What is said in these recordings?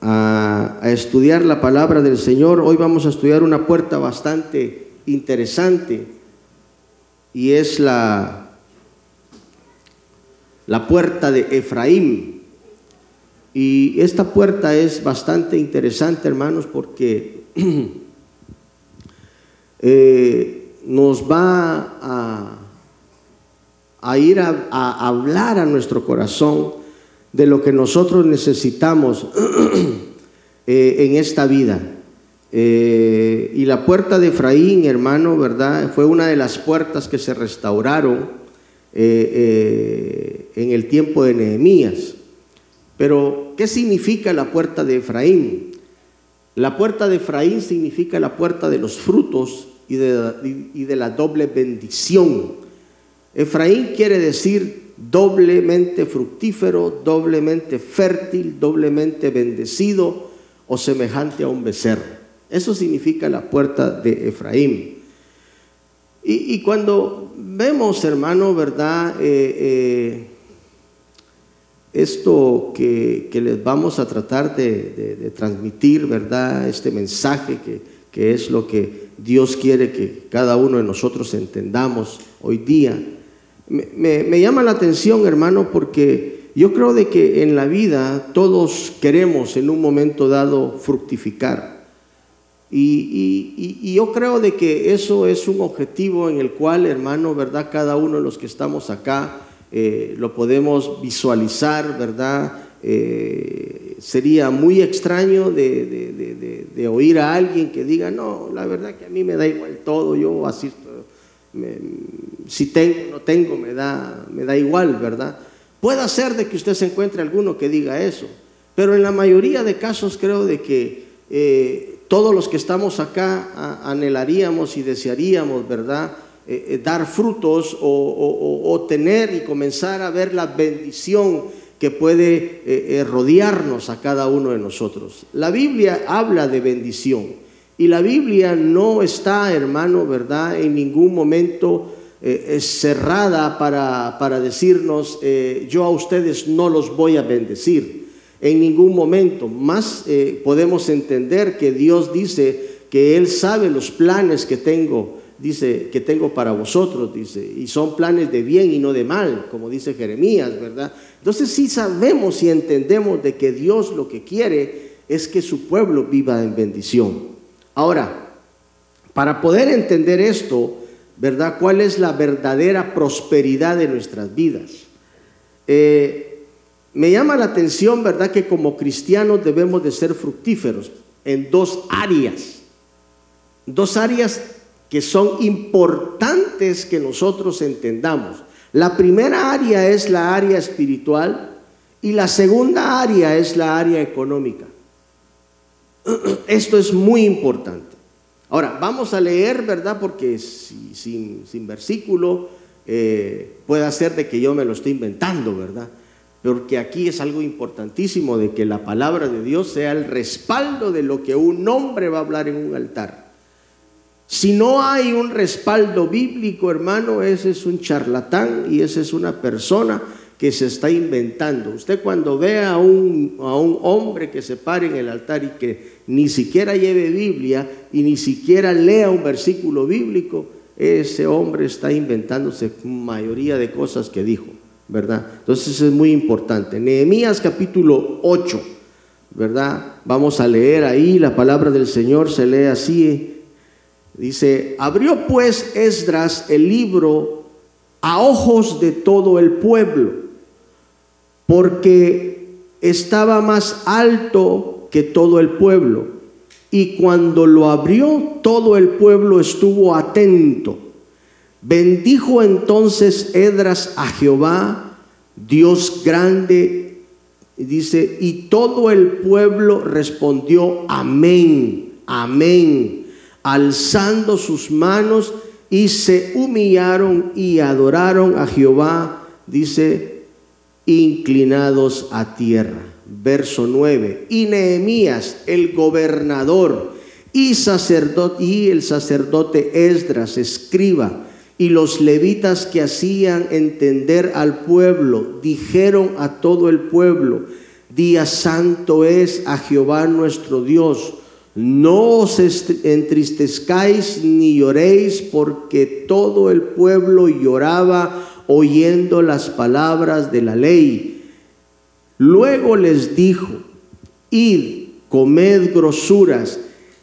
a, estudiar la palabra del Señor. Hoy vamos a estudiar una puerta bastante interesante y es la, la puerta de Efraín. Y esta puerta es bastante interesante, hermanos, porque eh, nos va a, a ir a, a hablar a nuestro corazón de lo que nosotros necesitamos eh, en esta vida. Eh, y la puerta de Efraín, hermano, ¿verdad? Fue una de las puertas que se restauraron eh, en el tiempo de Nehemías. Pero, ¿qué significa la puerta de Efraín? La puerta de Efraín significa la puerta de los frutos y de, y de la doble bendición. Efraín quiere decir doblemente fructífero, doblemente fértil, doblemente bendecido o semejante a un becerro. Eso significa la puerta de Efraín. Y, cuando vemos, hermano, ¿verdad? Eh, eh, esto que, les vamos a tratar de, transmitir, ¿verdad? Este mensaje que, que es lo que Dios quiere que cada uno de nosotros entendamos hoy día me, llama la atención, hermano, porque yo creo de que en la vida todos queremos en un momento dado fructificar. Y, yo creo de que eso es un objetivo en el cual, hermano, ¿verdad? Cada uno de los que estamos acá eh, lo podemos visualizar, ¿verdad? Eh, sería muy extraño de, oír a alguien que diga, no, la verdad que a mí me da igual todo, yo asisto si tengo o no tengo, me da, me da igual, ¿verdad? Puede ser de que usted se encuentre alguno que diga eso, pero en la mayoría de casos creo de que eh, todos los que estamos acá anhelaríamos y desearíamos, ¿verdad? Eh, eh, dar frutos o, tener y comenzar a ver la bendición que puede rodearnos a cada uno de nosotros. La Biblia habla de bendición. Y la Biblia no está, hermano, ¿verdad? En ningún momento eh, cerrada para, para decirnos, eh, yo a ustedes no los voy a bendecir. En ningún momento. Más eh, podemos entender que Dios dice que Él sabe los planes que tengo, dice, que tengo para vosotros, dice, y son planes de bien y no de mal, como dice Jeremías, ¿verdad? Entonces sí sabemos y entendemos de que Dios lo que quiere es que su pueblo viva en bendición. Ahora, para poder entender esto, ¿verdad? ¿Cuál es la verdadera prosperidad de nuestras vidas? Eh, me llama la atención, ¿verdad? Que como cristianos debemos de ser fructíferos en dos áreas. Dos áreas que son importantes que nosotros entendamos. La primera área es la área espiritual y la segunda área es la área económica. Esto es muy importante. Ahora, vamos a leer, ¿verdad? Porque sin, versículo eh, puede ser de que yo me lo esté inventando, ¿verdad? Porque aquí es algo importantísimo de que la palabra de Dios sea el respaldo de lo que un hombre va a hablar en un altar. Si no hay un respaldo bíblico, hermano, ese es un charlatán y esa es una persona que se está inventando. Usted cuando ve a un, a un hombre que se pare en el altar y que ni siquiera lleve Biblia y ni siquiera lea un versículo bíblico, ese hombre está inventándose mayoría de cosas que dijo, ¿verdad? Entonces es muy importante. Nehemías capítulo 8, ¿verdad? Vamos a leer ahí, la palabra del Señor se lee así. Dice, abrió pues Esdras el libro a ojos de todo el pueblo porque estaba más alto que todo el pueblo. Y cuando lo abrió, todo el pueblo estuvo atento. Bendijo entonces Edras a Jehová, Dios grande, y dice, y todo el pueblo respondió, amén, amén, alzando sus manos y se humillaron y adoraron a Jehová, dice, inclinados a tierra. Verso 9. Y Nehemías, el gobernador, y, sacerdote, y el sacerdote Esdras, escriba, y los levitas que hacían entender al pueblo, dijeron a todo el pueblo, Día santo es a Jehová nuestro Dios. No os entristezcáis ni lloréis, porque todo el pueblo lloraba oyendo las palabras de la ley. Luego les dijo, id, comed grosuras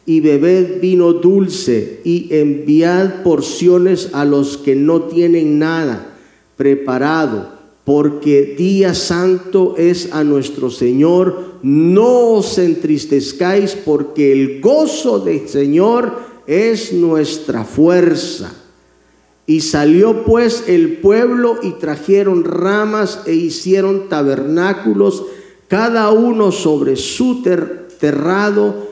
y bebed vino dulce y enviad porciones a los que no tienen nada preparado, porque día santo es a nuestro Señor. No os entristezcáis, porque el gozo del Señor es nuestra fuerza. Y salió pues el pueblo y trajeron ramas e hicieron tabernáculos, cada uno sobre su terrado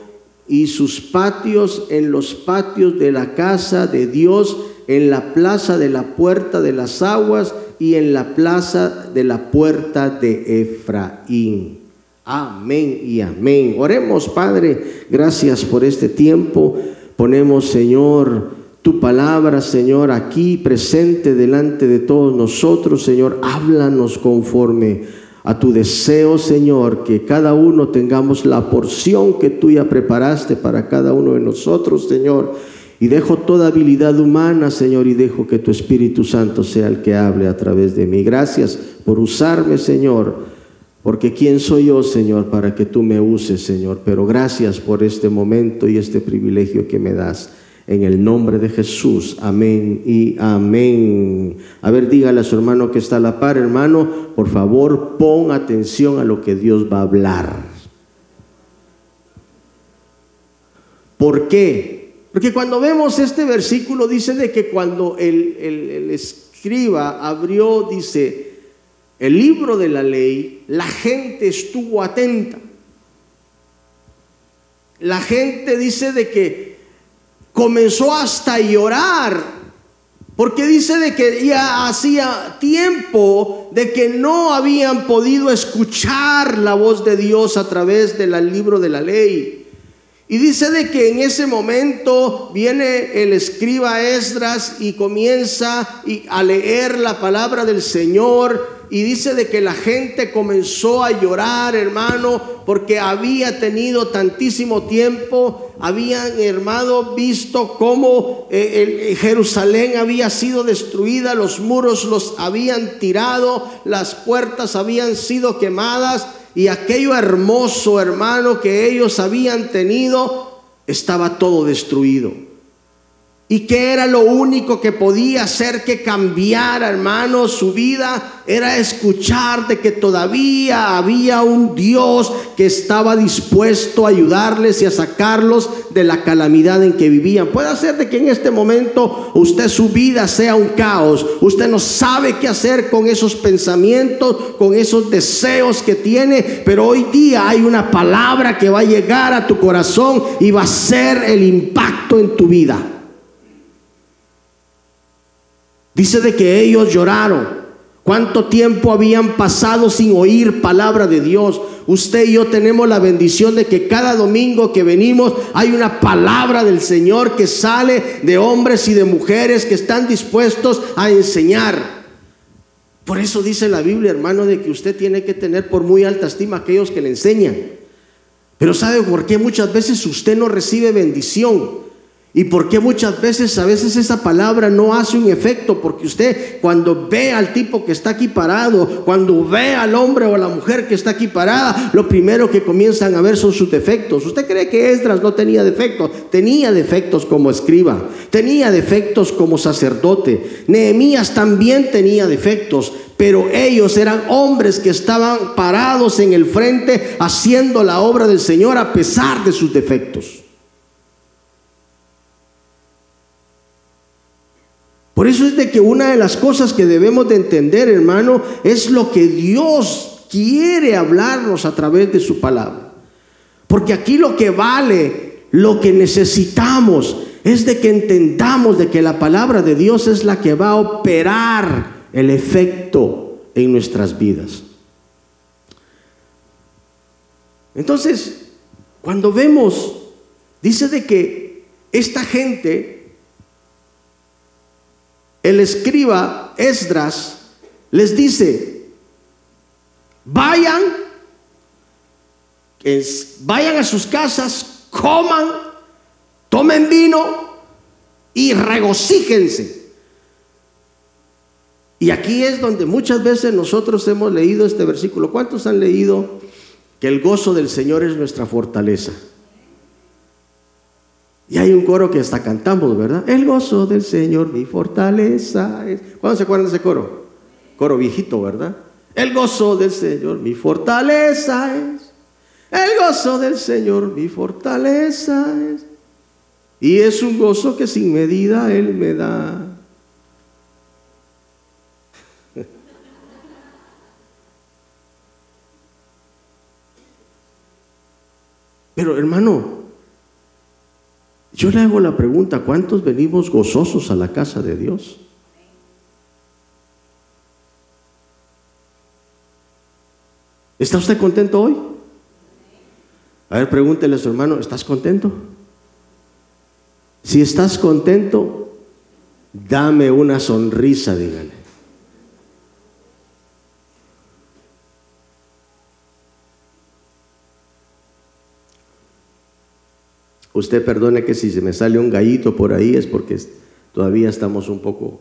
y sus patios en los patios de la casa de Dios, en la plaza de la puerta de las aguas y en la plaza de la puerta de Efraín. Amén y amén. Oremos, Padre, gracias por este tiempo. Ponemos, Señor, tu palabra, Señor, aquí presente delante de todos nosotros, Señor. Háblanos conforme a tu deseo, Señor, que cada uno tengamos la porción que tú ya preparaste para cada uno de nosotros, Señor. Y dejo toda habilidad humana, Señor, y dejo que tu Espíritu Santo sea el que hable a través de mí. Gracias por usarme, Señor, porque ¿quién soy yo, Señor, para que tú me uses, Señor? Pero gracias por este momento y este privilegio que me das. En el nombre de Jesús, amén y amén. A ver, dígale a su hermano que está a la par, hermano, por favor, pon atención a lo que Dios va a hablar. ¿Por qué? Porque cuando vemos este versículo dice de que cuando el, el escriba abrió, dice, el libro de la ley, la gente estuvo atenta. La gente dice de que comenzó hasta a llorar, porque dice de que ya hacía tiempo de que no habían podido escuchar la voz de Dios a través del libro de la ley. Y dice de que en ese momento viene el escriba Esdras y comienza a leer la palabra del Señor y dice de que la gente comenzó a llorar, hermano, porque había tenido tantísimo tiempo, habían, hermano, visto cómo eh, Jerusalén había sido destruida, los muros los habían tirado, las puertas habían sido quemadas y aquello hermoso, hermano, que ellos habían tenido, estaba todo destruido. Y que era lo único que podía hacer que cambiara, hermano, su vida, era escuchar de que todavía había un Dios que estaba dispuesto a ayudarles y a sacarlos de la calamidad en que vivían. Puede ser de que en este momento usted su vida sea un caos, usted no sabe qué hacer con esos pensamientos, con esos deseos que tiene, pero hoy día hay una palabra que va a llegar a tu corazón y va a ser el impacto en tu vida. Dice de que ellos lloraron. ¿Cuánto tiempo habían pasado sin oír palabra de Dios? Usted y yo tenemos la bendición de que cada domingo que venimos hay una palabra del Señor que sale de hombres y de mujeres que están dispuestos a enseñar. Por eso dice la Biblia, hermano, de que usted tiene que tener por muy alta estima a aquellos que le enseñan. Pero ¿sabe por qué muchas veces usted no recibe bendición? ¿Y por qué muchas veces, a veces esa palabra no hace un efecto? Porque usted cuando ve al tipo que está aquí parado, cuando ve al hombre o a la mujer que está aquí parada, lo primero que comienzan a ver son sus defectos. ¿Usted cree que Esdras no tenía defectos? Tenía defectos como escriba, tenía defectos como sacerdote. Nehemías también tenía defectos, pero ellos eran hombres que estaban parados en el frente haciendo la obra del Señor a pesar de sus defectos. Por eso es de que una de las cosas que debemos de entender, hermano, es lo que Dios quiere hablarnos a través de su palabra. Porque aquí lo que vale, lo que necesitamos, es de que entendamos de que la palabra de Dios es la que va a operar el efecto en nuestras vidas. Entonces, cuando vemos, dice de que esta gente el escriba Esdras les dice, vayan vayan a sus casas, coman, tomen vino y regocíjense. Y aquí es donde muchas veces nosotros hemos leído este versículo. ¿Cuántos han leído que el gozo del Señor es nuestra fortaleza? Y hay un coro que hasta cantamos, ¿verdad? El gozo del Señor, mi fortaleza es. ¿Cuándo se acuerdan de ese coro? Coro viejito, ¿verdad? El gozo del Señor, mi fortaleza es. El gozo del Señor, mi fortaleza es. Y es un gozo que sin medida Él me da. Pero hermano, yo le hago la pregunta, ¿cuántos venimos gozosos a la casa de Dios? ¿Está usted contento hoy? A ver, pregúntele a su hermano, ¿estás contento? Si estás contento, dame una sonrisa, dígale. Usted perdone que si se me sale un gallito por ahí es porque todavía estamos un poco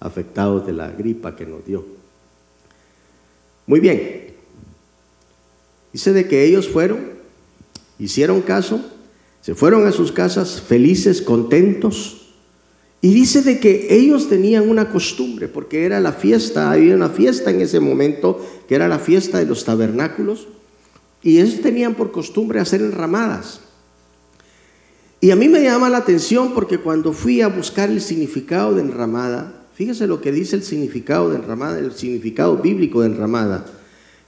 afectados de la gripa que nos dio. Muy bien. Dice de que ellos fueron, hicieron caso, se fueron a sus casas felices, contentos. Y dice de que ellos tenían una costumbre, porque era la fiesta, había una fiesta en ese momento, que era la fiesta de los tabernáculos, y ellos tenían por costumbre hacer enramadas. Y a mí me llama la atención porque cuando fui a buscar el significado de enramada, fíjese lo que dice el significado de enramada, el significado bíblico de enramada,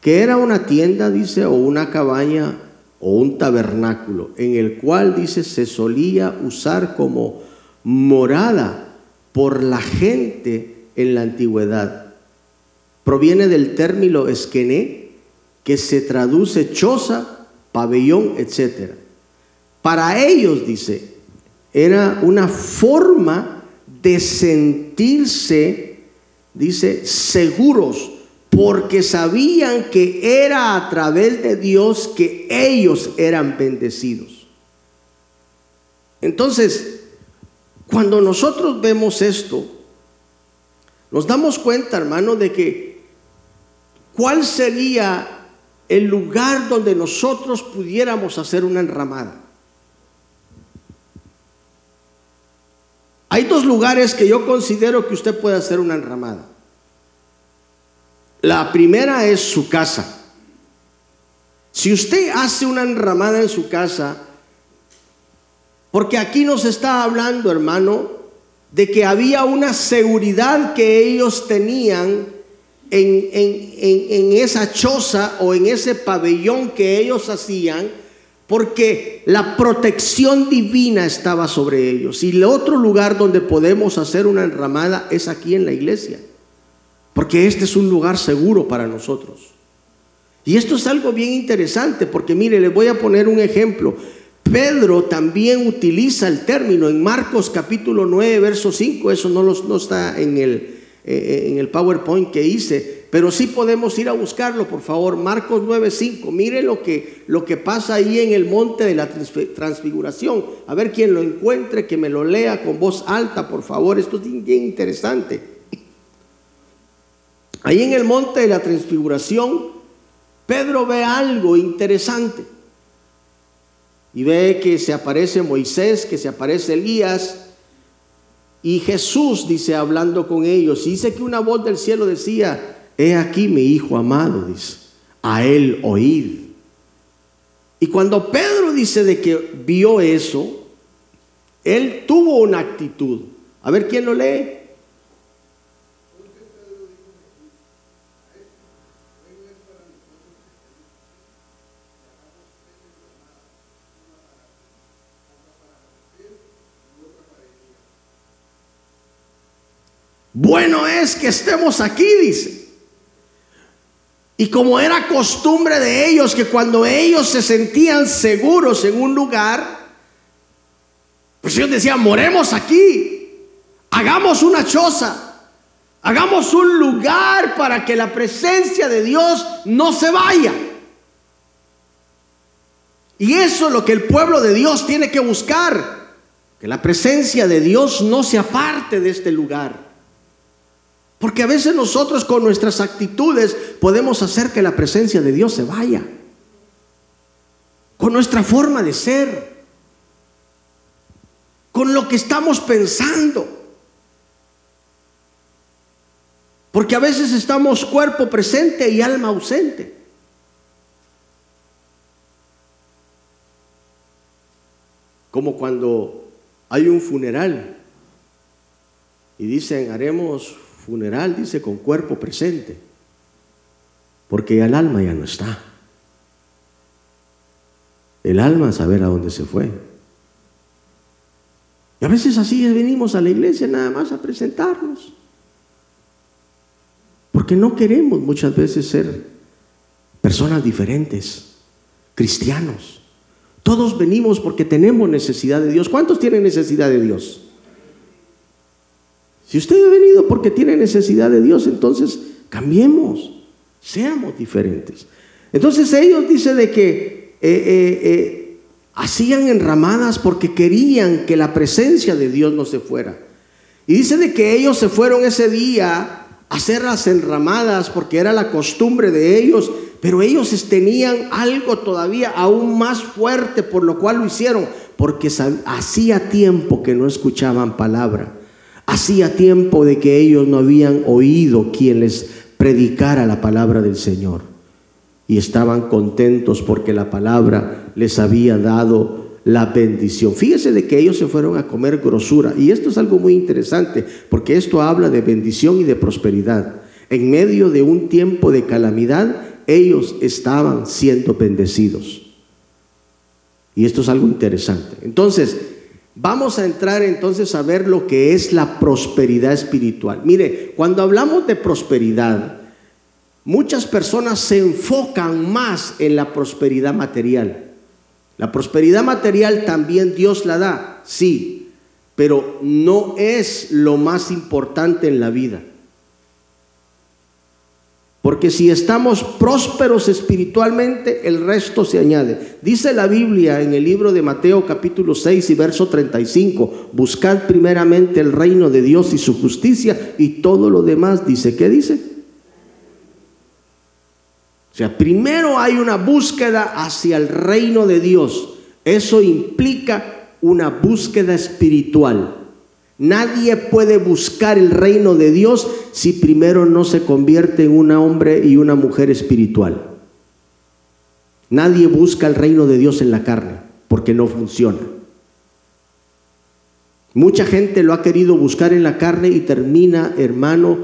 que era una tienda, dice, o una cabaña o un tabernáculo, en el cual, dice, se solía usar como morada por la gente en la antigüedad. Proviene del término esquené, que se traduce choza, pabellón, etcétera. Para ellos, dice, era una forma de sentirse, dice, seguros, porque sabían que era a través de Dios que ellos eran bendecidos. Entonces, cuando nosotros vemos esto, nos damos cuenta, hermano, de que cuál sería el lugar donde nosotros pudiéramos hacer una enramada. Hay dos lugares que yo considero que usted puede hacer una enramada. La primera es su casa. Si usted hace una enramada en su casa, porque aquí nos está hablando, hermano, de que había una seguridad que ellos tenían en, en, esa choza o en ese pabellón que ellos hacían, porque la protección divina estaba sobre ellos. Y el otro lugar donde podemos hacer una enramada es aquí en la iglesia, porque este es un lugar seguro para nosotros. Y esto es algo bien interesante, porque mire, les voy a poner un ejemplo. Pedro también utiliza el término en Marcos capítulo 9, verso 5, eso no, no está en el, eh, en el PowerPoint que hice, pero sí podemos ir a buscarlo, por favor. Marcos 9:5. Mire lo que, lo que pasa ahí en el monte de la transfiguración. A ver quién lo encuentre, que me lo lea con voz alta, por favor. Esto es bien interesante. Ahí en el monte de la transfiguración, Pedro ve algo interesante. Y ve que se aparece Moisés, que se aparece Elías. Y Jesús dice, hablando con ellos, y dice que una voz del cielo decía, he aquí mi hijo amado, dice, a él oíd. Y cuando Pedro dice de que vio eso, él tuvo una actitud. A ver quién lo lee. Bueno es que estemos aquí, dice. Y como era costumbre de ellos que cuando ellos se sentían seguros en un lugar, pues ellos decían, moremos aquí, hagamos una choza, hagamos un lugar para que la presencia de Dios no se vaya. Y eso es lo que el pueblo de Dios tiene que buscar. Que la presencia de Dios no se aparte de este lugar. Porque a veces nosotros con nuestras actitudes podemos hacer que la presencia de Dios se vaya. Con nuestra forma de ser. Con lo que estamos pensando. Porque a veces estamos cuerpo presente y alma ausente. Como cuando hay un funeral y dicen, haremos funeral, dice, con cuerpo presente, porque el alma ya no está. El alma a saber a dónde se fue. Y a veces así venimos a la iglesia nada más a presentarnos. Porque no queremos muchas veces ser personas diferentes, cristianos. Todos venimos porque tenemos necesidad de Dios. ¿Cuántos tienen necesidad de Dios? Si usted ha venido porque tiene necesidad de Dios, entonces cambiemos, seamos diferentes. Entonces ellos dicen de que eh, eh, eh, hacían enramadas porque querían que la presencia de Dios no se fuera. Y dice de que ellos se fueron ese día a hacer las enramadas porque era la costumbre de ellos pero ellos tenían algo todavía aún más fuerte por lo cual lo hicieron, porque hacía tiempo que no escuchaban palabra. Hacía tiempo de que ellos no habían oído quien les predicara la palabra del Señor. Y estaban contentos porque la palabra les había dado la bendición. Fíjese de que ellos se fueron a comer grosura. Y esto es algo muy interesante, porque esto habla de bendición y de prosperidad. En medio de un tiempo de calamidad, ellos estaban siendo bendecidos. Y esto es algo interesante. Entonces, vamos a entrar entonces a ver lo que es la prosperidad espiritual. Mire, cuando hablamos de prosperidad, muchas personas se enfocan más en la prosperidad material. La prosperidad material también Dios la da, sí, pero no es lo más importante en la vida. Porque si estamos prósperos espiritualmente, el resto se añade. Dice la Biblia en el libro de Mateo capítulo 6 y verso 35, buscad primeramente el reino de Dios y su justicia y todo lo demás, dice, ¿qué dice? O sea, primero hay una búsqueda hacia el reino de Dios. Eso implica una búsqueda espiritual. Nadie puede buscar el reino de Dios si primero no se convierte en un hombre y una mujer espiritual. Nadie busca el reino de Dios en la carne porque no funciona. Mucha gente lo ha querido buscar en la carne y termina, hermano,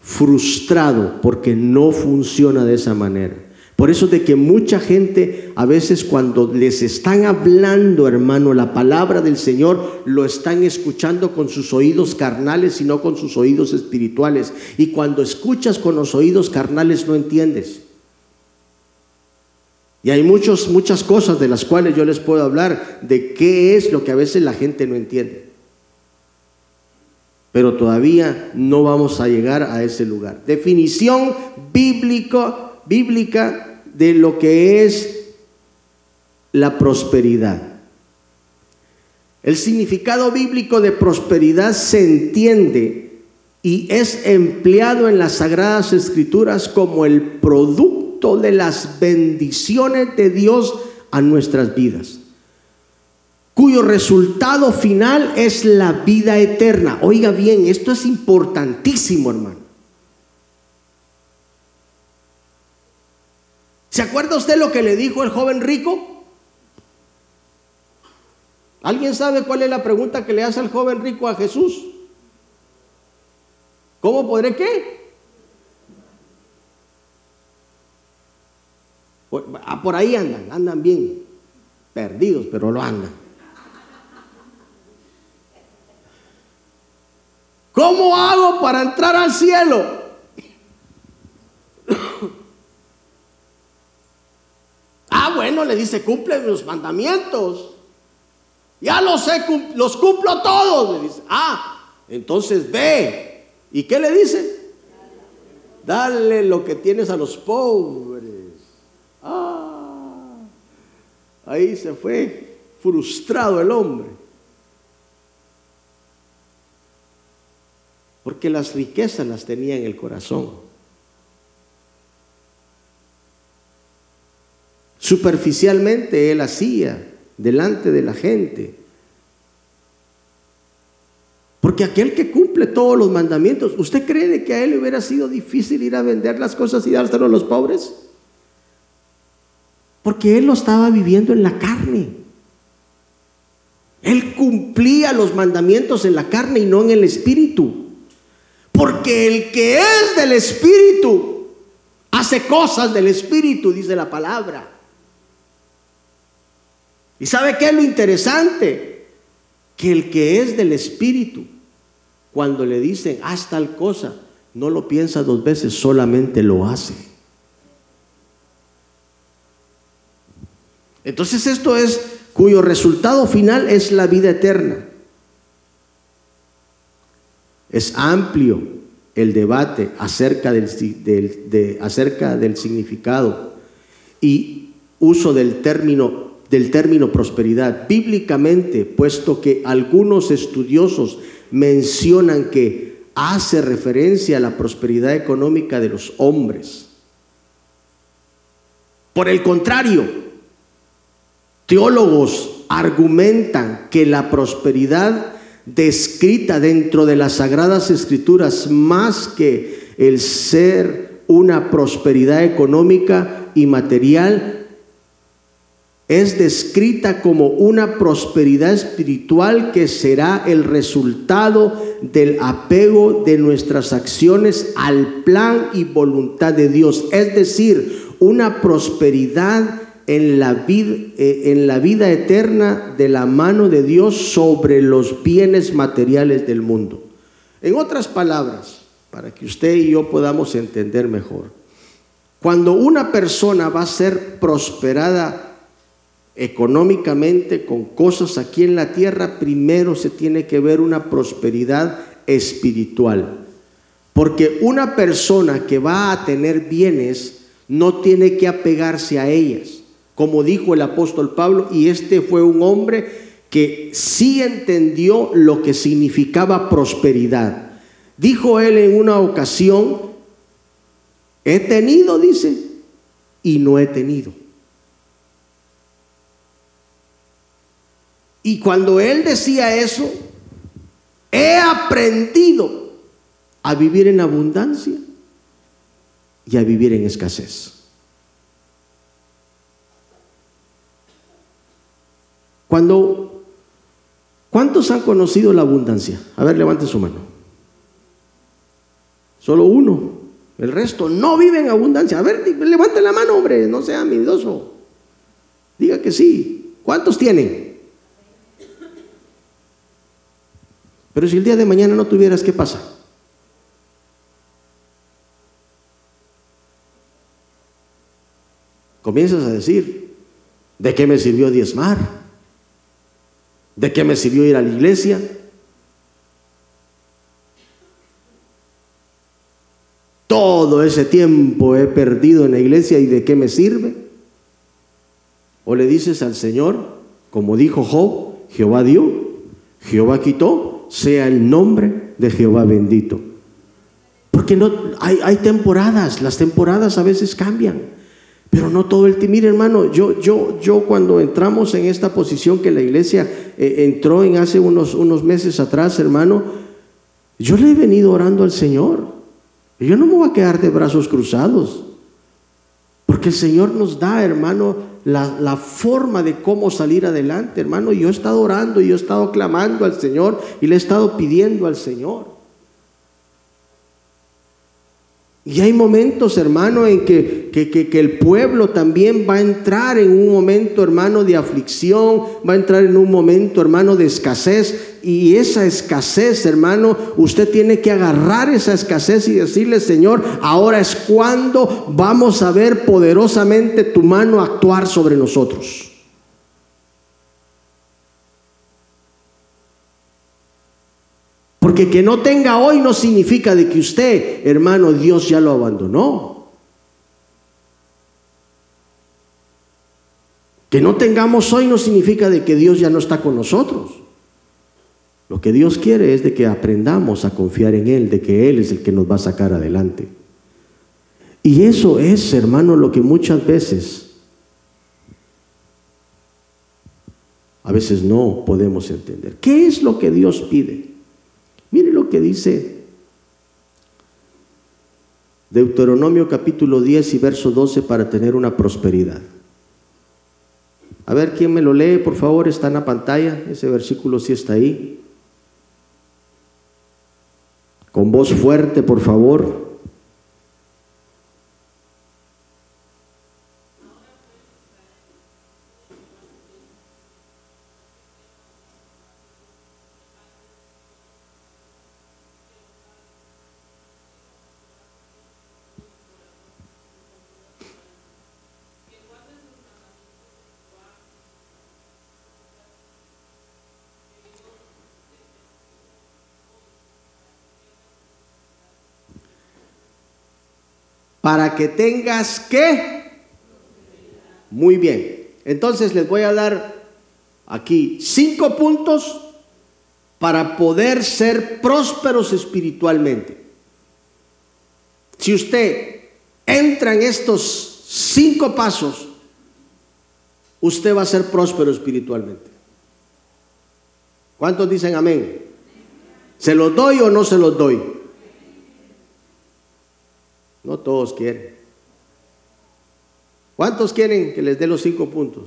frustrado porque no funciona de esa manera. Por eso de que mucha gente a veces cuando les están hablando, hermano, la palabra del Señor, lo están escuchando con sus oídos carnales y no con sus oídos espirituales. Y cuando escuchas con los oídos carnales no entiendes. Y hay muchos, muchas cosas de las cuales yo les puedo hablar de qué es lo que a veces la gente no entiende. Pero todavía no vamos a llegar a ese lugar. Definición bíblico bíblica de lo que es la prosperidad. El significado bíblico de prosperidad se entiende y es empleado en las sagradas escrituras como el producto de las bendiciones de Dios a nuestras vidas, cuyo resultado final es la vida eterna. Oiga bien, esto es importantísimo, hermano. ¿Se acuerda usted lo que le dijo el joven rico? ¿Alguien sabe cuál es la pregunta que le hace al joven rico a Jesús? ¿Cómo podré qué? Ah, por ahí andan, andan bien, perdidos, pero lo andan. ¿Cómo hago para entrar al cielo? Bueno, le dice, cumple los mandamientos. Ya los sé, los cumplo todos. Le dice, ah, entonces ve. ¿Y qué le dice? Dale lo que tienes a los pobres. Ah. ahí se fue frustrado el hombre. Porque las riquezas las tenía en el corazón. Superficialmente él hacía delante de la gente. Porque aquel que cumple todos los mandamientos, ¿usted cree que a él le hubiera sido difícil ir a vender las cosas y dárselo a los pobres? Porque él lo estaba viviendo en la carne. Él cumplía los mandamientos en la carne y no en el espíritu. Porque el que es del espíritu hace cosas del espíritu, dice la palabra. ¿Y sabe qué es lo interesante? Que el que es del espíritu, cuando le dicen haz tal cosa, no lo piensa dos veces, solamente lo hace. Entonces esto es cuyo resultado final es la vida eterna. Es amplio el debate acerca del, acerca del significado y uso del término, del término prosperidad. Bíblicamente, puesto que algunos estudiosos mencionan que hace referencia a la prosperidad económica de los hombres. Por el contrario, Teólogos argumentan que la prosperidad descrita dentro de las sagradas escrituras, más que el ser una prosperidad económica y material, es descrita como una prosperidad espiritual que será el resultado del apego de nuestras acciones al plan y voluntad de Dios. Es decir, una prosperidad en la, vida, eh, en la vida eterna de la mano de Dios sobre los bienes materiales del mundo. En otras palabras, para que usted y yo podamos entender mejor, cuando una persona va a ser prosperada económicamente con cosas aquí en la tierra, primero se tiene que ver una prosperidad espiritual. Porque una persona que va a tener bienes no tiene que apegarse a ellas como dijo el apóstol Pablo, y este fue un hombre que sí entendió lo que significaba prosperidad. Dijo él en una ocasión, he tenido, dice, y no he tenido. Y cuando él decía eso, he aprendido a vivir en abundancia y a vivir en escasez. Cuando, ¿cuántos han conocido la abundancia? A ver, levante su mano. Solo uno. El resto no vive en abundancia. A ver, levante la mano, hombre, no sea miedoso. Diga que sí. ¿Cuántos tienen? Pero si el día de mañana no tuvieras, ¿qué pasa? Comienzas a decir, ¿de qué me sirvió diezmar? ¿De qué me sirvió ir a la iglesia? Todo ese tiempo he perdido en la iglesia y ¿de qué me sirve? O le dices al Señor, como dijo Job, Jehová dio, Jehová quitó, sea el nombre de Jehová bendito. Porque no, hay, hay temporadas, las temporadas a veces cambian. Pero no todo el tiempo. Mire, hermano, yo, yo, yo cuando entramos en esta posición que la iglesia eh, entró en hace unos, unos meses atrás, hermano, yo le he venido orando al Señor. Yo no me voy a quedar de brazos cruzados. Porque el Señor nos da, hermano, la, la, forma de cómo salir adelante, hermano. Yo he estado orando yo he estado clamando al Señor y le he estado pidiendo al Señor. Y hay momentos, hermano, en que, que, el pueblo también va a entrar en un momento, hermano, de aflicción, va a entrar en un momento, hermano, de escasez. Y esa escasez, hermano, usted tiene que agarrar esa escasez y decirle, Señor, ahora es cuando vamos a ver poderosamente tu mano actuar sobre nosotros. Porque que no tenga hoy no significa de que usted, hermano, Dios ya lo abandonó. Que no tengamos hoy no significa de que Dios ya no está con nosotros. Lo que Dios quiere es de que aprendamos a confiar en Él, de que Él es el que nos va a sacar adelante. Y eso es, hermano, lo que muchas veces, a veces no podemos entender. ¿Qué es lo que Dios pide? Mire lo que dice Deuteronomio capítulo 10 y verso 12 para tener una prosperidad. A ver, ¿quién me lo lee? Por favor, está en la pantalla. Ese versículo sí está ahí. Con voz fuerte, por favor. Para que tengas que. Muy bien. Entonces les voy a dar aquí cinco puntos para poder ser prósperos espiritualmente. Si usted entra en estos cinco pasos, usted va a ser próspero espiritualmente. ¿Cuántos dicen amén? ¿Se los doy o no se los doy? No todos quieren. ¿Cuántos quieren que les dé los cinco puntos?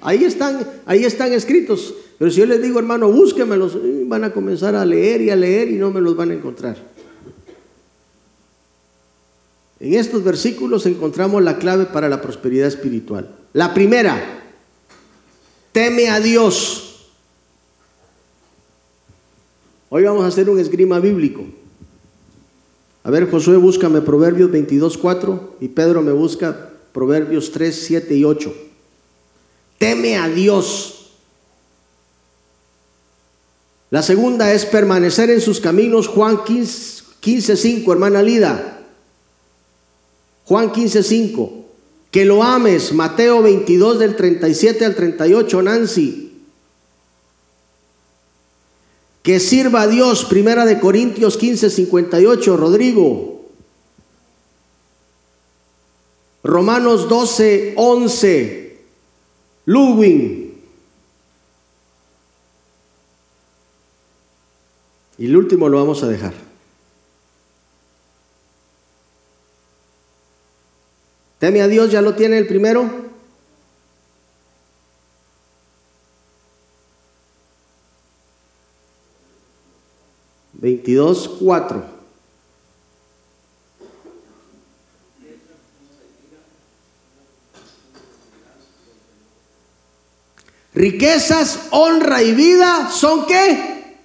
Ahí están, ahí están escritos. Pero si yo les digo, hermano, búsquemelos, van a comenzar a leer y a leer y no me los van a encontrar. En estos versículos encontramos la clave para la prosperidad espiritual. La primera, teme a Dios. Hoy vamos a hacer un esgrima bíblico. A ver, Josué, búscame Proverbios 22, 4 y Pedro me busca Proverbios 3, 7 y 8. Teme a Dios. La segunda es permanecer en sus caminos, Juan 15, 15 5, hermana Lida. Juan 15, 5. Que lo ames, Mateo 22 del 37 al 38, Nancy. Que sirva a Dios, Primera de Corintios 15, 58, Rodrigo. Romanos 12, 11, Ludwig. Y el último lo vamos a dejar. Teme a Dios, ya lo tiene el primero. 22, 4. Riquezas, honra y vida son qué?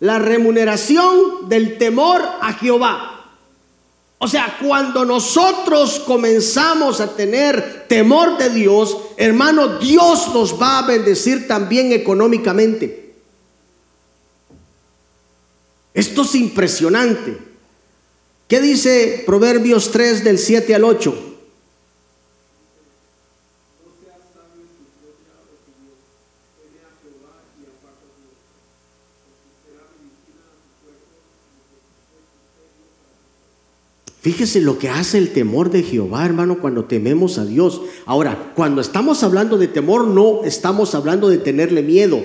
La remuneración del temor a Jehová. O sea, cuando nosotros comenzamos a tener temor de Dios, hermano, Dios nos va a bendecir también económicamente. Esto es impresionante. ¿Qué dice Proverbios 3 del 7 al 8? Fíjese lo que hace el temor de Jehová, hermano, cuando tememos a Dios. Ahora, cuando estamos hablando de temor, no estamos hablando de tenerle miedo.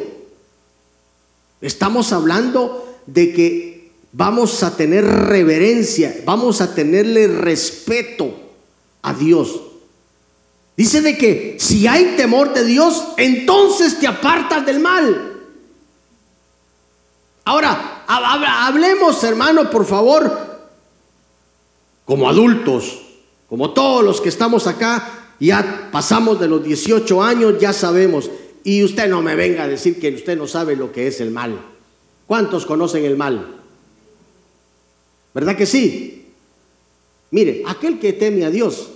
Estamos hablando de que vamos a tener reverencia, vamos a tenerle respeto a Dios. Dice de que si hay temor de Dios, entonces te apartas del mal. Ahora, hablemos, hermano, por favor, como adultos, como todos los que estamos acá, ya pasamos de los 18 años, ya sabemos. Y usted no me venga a decir que usted no sabe lo que es el mal. ¿Cuántos conocen el mal? ¿Verdad que sí? Mire, aquel que teme a Dios,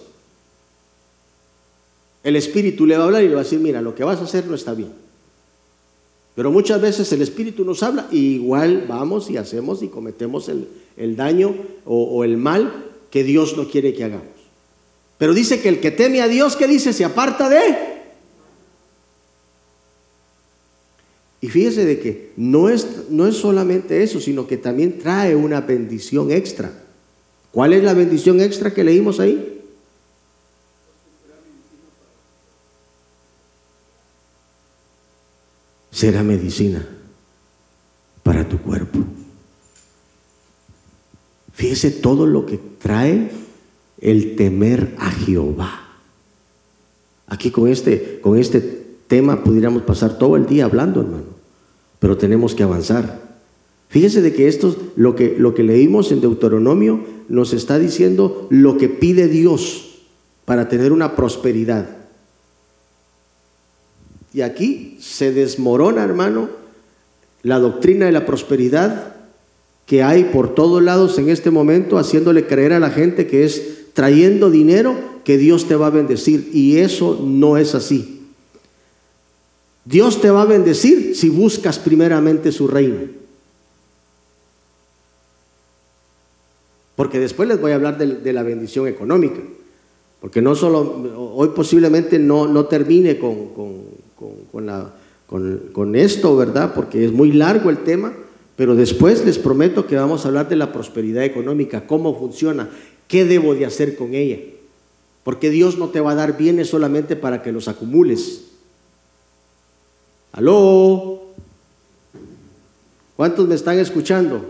el Espíritu le va a hablar y le va a decir, mira, lo que vas a hacer no está bien. Pero muchas veces el Espíritu nos habla y igual vamos y hacemos y cometemos el, daño o, o, el mal que Dios no quiere que hagamos. Pero dice que el que teme a Dios, ¿qué dice? Se aparta de Y fíjese de que no es, no es solamente eso, sino que también trae una bendición extra. ¿Cuál es la bendición extra que leímos ahí? Será medicina para tu cuerpo. Fíjese todo lo que trae el temer a Jehová. Aquí con este, con este tema pudiéramos pasar todo el día hablando, hermano, pero tenemos que avanzar. Fíjese de que esto, lo que, lo que leímos en Deuteronomio, nos está diciendo lo que pide Dios para tener una prosperidad. Y aquí se desmorona, hermano, la doctrina de la prosperidad que hay por todos lados en este momento, haciéndole creer a la gente que es trayendo dinero que Dios te va a bendecir. Y eso no es así. Dios te va a bendecir si buscas primeramente su reino. Porque después les voy a hablar de, la bendición económica. Porque no solo, hoy posiblemente no, no termine con, con, con esto, ¿verdad? Porque es muy largo el tema. Pero después les prometo que vamos a hablar de la prosperidad económica, cómo funciona, qué debo de hacer con ella. Porque Dios no te va a dar bienes solamente para que los acumules. ¿Aló? ¿Cuántos me están escuchando?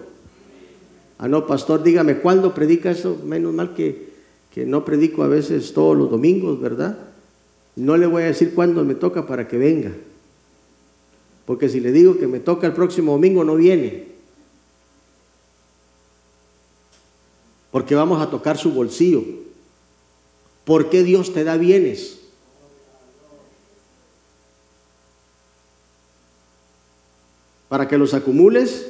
Ah, no, pastor, dígame, ¿cuándo predica eso? Menos mal que, que no predico a veces todos los domingos, ¿verdad? No le voy a decir cuándo me toca para que venga. Porque si le digo que me toca el próximo domingo, no viene. Porque vamos a tocar su bolsillo. ¿Por qué Dios te da bienes? ¿Para que los acumules?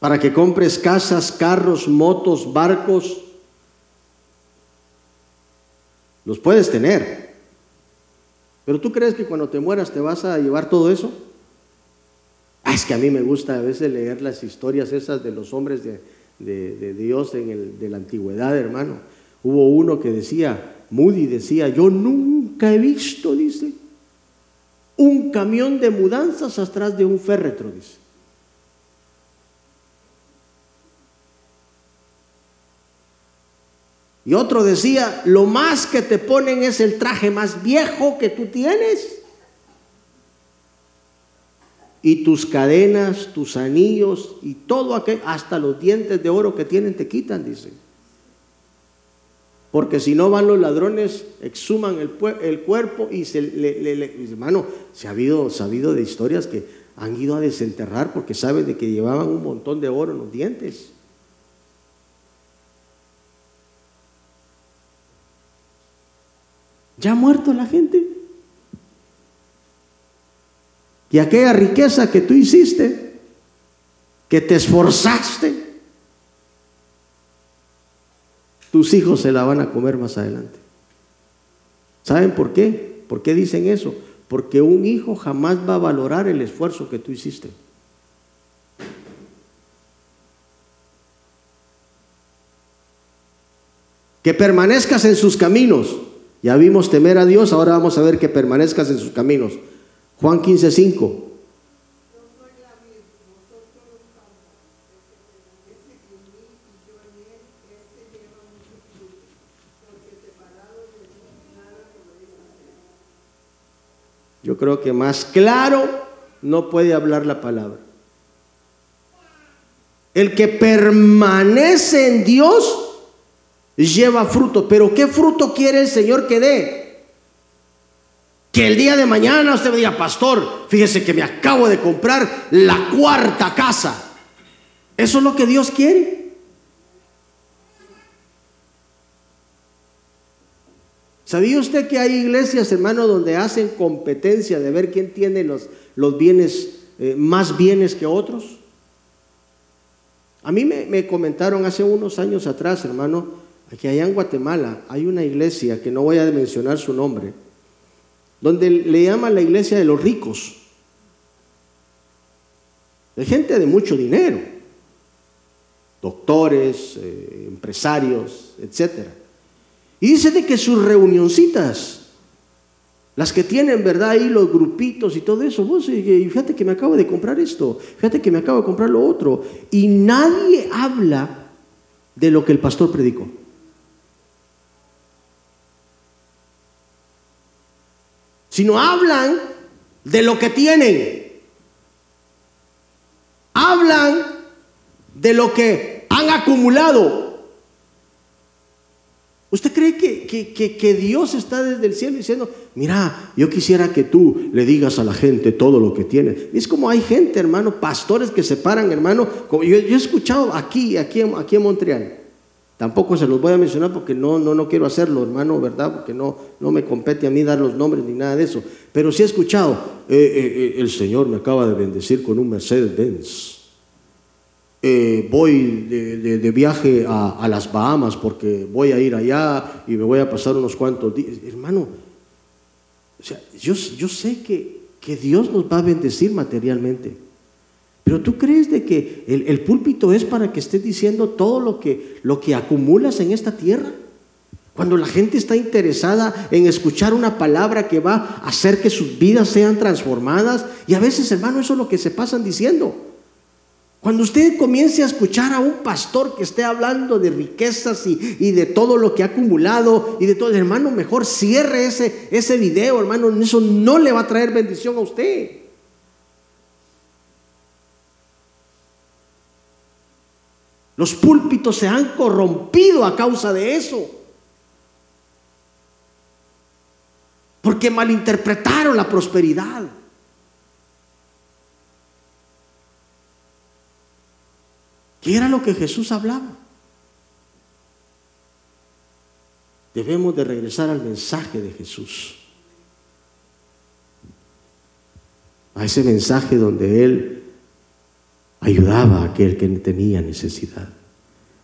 ¿Para que compres casas, carros, motos, barcos? Los puedes tener. Pero tú crees que cuando te mueras te vas a llevar todo eso? Ah, es que a mí me gusta a veces leer las historias esas de los hombres de, Dios en el, de la antigüedad, hermano. Hubo uno que decía, Moody decía, yo nunca he visto, dice, un camión de mudanzas atrás de un féretro, dice. Y otro decía, lo más que te ponen es el traje más viejo que tú tienes. Y tus cadenas, tus anillos y todo aquello, hasta los dientes de oro que tienen te quitan, dice. Porque si no van los ladrones, exhuman el, cuerpo y se le, hermano, se ha habido sabido de historias que han ido a desenterrar porque saben de que llevaban un montón de oro en los dientes. Ya ha muerto la gente. Y aquella riqueza que tú hiciste, que te esforzaste, tus hijos se la van a comer más adelante. ¿Saben por qué? ¿Por qué dicen eso? Porque un hijo jamás va a valorar el esfuerzo que tú hiciste. Que permanezcas en sus caminos. Ya vimos temer a Dios, ahora vamos a ver que permanezcas en sus caminos. Juan 15, 5. Yo creo que más claro no puede hablar la palabra. El que permanece en Dios lleva fruto. Pero ¿qué fruto quiere el Señor que dé? Que el día de mañana usted me diga, pastor, fíjese que me acabo de comprar la cuarta casa. Eso es lo que Dios quiere. ¿Sabía usted que hay iglesias, hermano, donde hacen competencia de ver quién tiene los, los bienes, eh, más bienes que otros? A mí me comentaron hace unos años atrás, hermano, Aquí allá en Guatemala hay una iglesia que no voy a mencionar su nombre, donde le llaman la iglesia de los ricos, de gente de mucho dinero, doctores, eh, empresarios, etc. Y dice de que sus reunioncitas Las que tienen, ¿verdad? Ahí los grupitos y todo eso. Vos, y fíjate que me acabo de comprar esto. Fíjate que me acabo de comprar lo otro. Y nadie habla de lo que el pastor predicó. Sino hablan de lo que tienen. Hablan de lo que han acumulado. ¿Usted cree que, que, Dios está desde el cielo diciendo, mira, yo quisiera que tú le digas a la gente todo lo que tiene? Es como hay gente, hermano, pastores que se paran, hermano. Yo, yo he escuchado aquí, aquí, aquí en Montreal. Tampoco se los voy a mencionar porque no, no, no quiero hacerlo, hermano, ¿verdad? Porque no, no me compete a mí dar los nombres ni nada de eso. Pero sí he escuchado, eh, eh, eh, el Señor me acaba de bendecir con un Mercedes-Benz. voy de, viaje a, las Bahamas porque voy a ir allá y me voy a pasar unos cuantos días. Hermano, o sea, yo, yo sé que, que Dios nos va a bendecir materialmente. Pero tú crees de que el, púlpito es para que estés diciendo todo lo que, lo que acumulas en esta tierra. Cuando la gente está interesada en escuchar una palabra que va a hacer que sus vidas sean transformadas. Y a veces, hermano, eso es lo que se pasan diciendo. Cuando usted comience a escuchar a un pastor que esté hablando de riquezas y, de todo lo que ha acumulado y de todo, hermano, mejor cierre ese, ese video, hermano. Eso no le va a traer bendición a usted. Los púlpitos se han corrompido a causa de eso. Porque malinterpretaron la prosperidad. ¿Qué era lo que Jesús hablaba? Debemos de regresar al mensaje de Jesús. A ese mensaje donde Él ayudaba a aquel que tenía necesidad.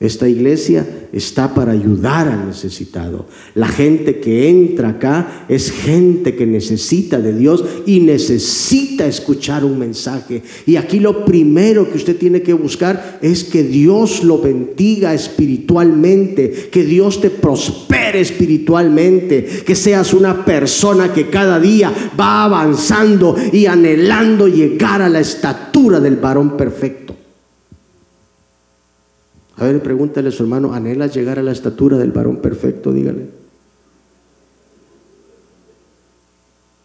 Esta iglesia está para ayudar al necesitado. La gente que entra acá es gente que necesita de Dios y necesita escuchar un mensaje. Y aquí lo primero que usted tiene que buscar es que Dios lo bendiga espiritualmente, que Dios te prospere espiritualmente, que seas una persona que cada día va avanzando y anhelando llegar a la estatura del varón perfecto. A ver, pregúntale a su hermano, ¿anhela llegar a la estatura del varón perfecto? Dígale.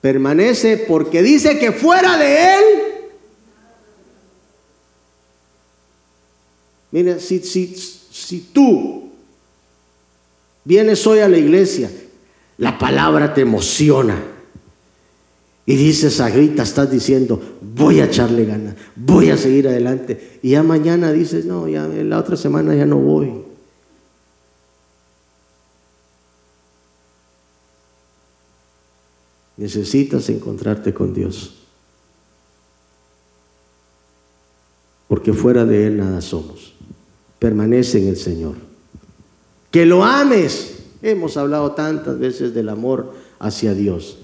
Permanece porque dice que fuera de él. Mira, si, si, si tú vienes hoy a la iglesia, la palabra te emociona y dices a grita, estás diciendo, voy a echarle ganas, voy a seguir adelante. Y ya mañana dices, no, ya la otra semana ya no voy. Necesitas encontrarte con Dios. Porque fuera de Él nada somos. Permanece en el Señor. Que lo ames. Hemos hablado tantas veces del amor hacia Dios.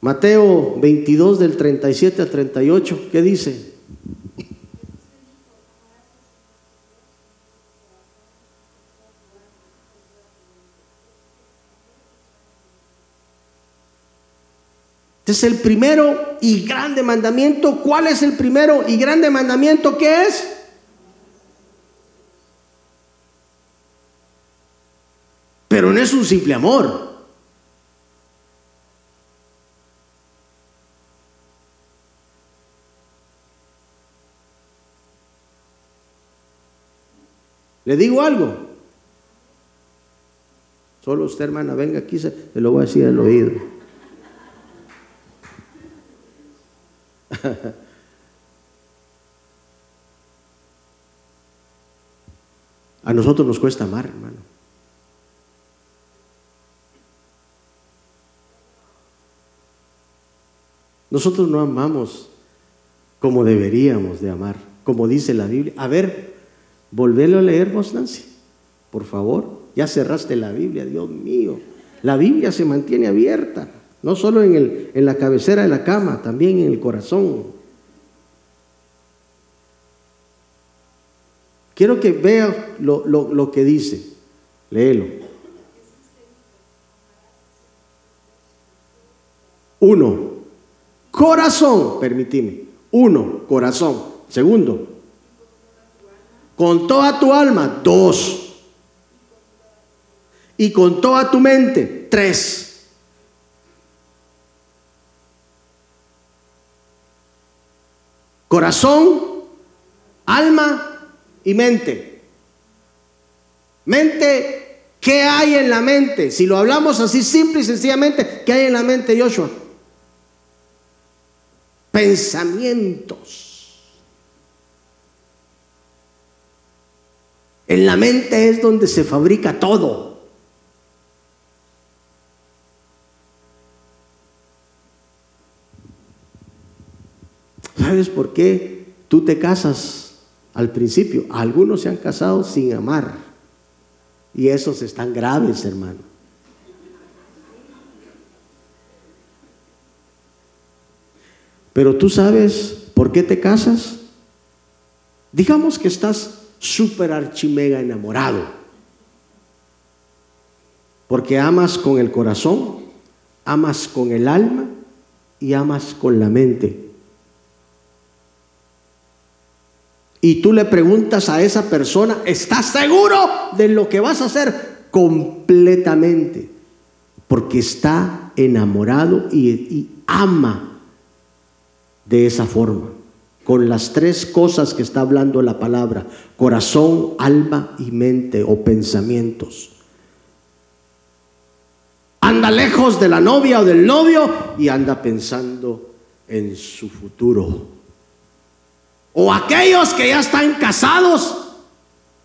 Mateo 22 del 37 al 38, ¿qué dice? Este es el primero y grande mandamiento. ¿Cuál es el primero y grande mandamiento que es? Pero no es un simple amor. ¿Le digo algo? Solo usted, hermana, venga aquí, se, lo voy a decir al oído. A nosotros nos cuesta amar, hermano. Nosotros no amamos como deberíamos de amar, como dice la Biblia. A ver, Volverlo a leer vos, Nancy, por favor. Ya cerraste la Biblia, Dios mío. La Biblia se mantiene abierta, no solo en, el, en la cabecera de la cama, también en el corazón. Quiero que vea lo, lo que dice. Léelo. Uno, corazón, permitime. Uno, corazón. Segundo, con toda tu alma. Dos. Y con toda tu mente. Tres. Corazón, alma y mente. Mente, ¿qué hay en la mente? Si lo hablamos así simple y sencillamente, ¿qué hay en la mente, Joshua? Pensamientos. En la mente es donde se fabrica todo. ¿Sabes por qué tú te casas al principio? Algunos se han casado sin amar. Y esos están graves, hermano. Pero tú sabes por qué te casas. Digamos que estás súper archimega enamorado. Porque amas con el corazón, amas con el alma y amas con la mente. Y tú le preguntas a esa persona, ¿estás seguro de lo que vas a hacer? Completamente. Porque está enamorado y, y ama de esa forma con las tres cosas que está hablando la palabra, corazón, alma y mente o pensamientos. Anda lejos de la novia o del novio y anda pensando en su futuro. O aquellos que ya están casados.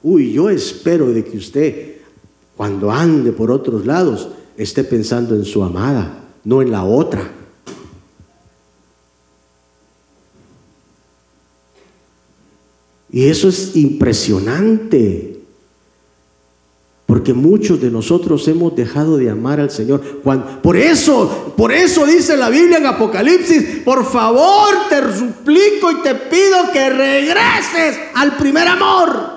Uy, yo espero de que usted cuando ande por otros lados esté pensando en su amada, no en la otra. Y eso es impresionante. Porque muchos de nosotros hemos dejado de amar al Señor. por eso, por eso dice la Biblia en Apocalipsis, por favor te suplico y te pido que regreses al primer amor.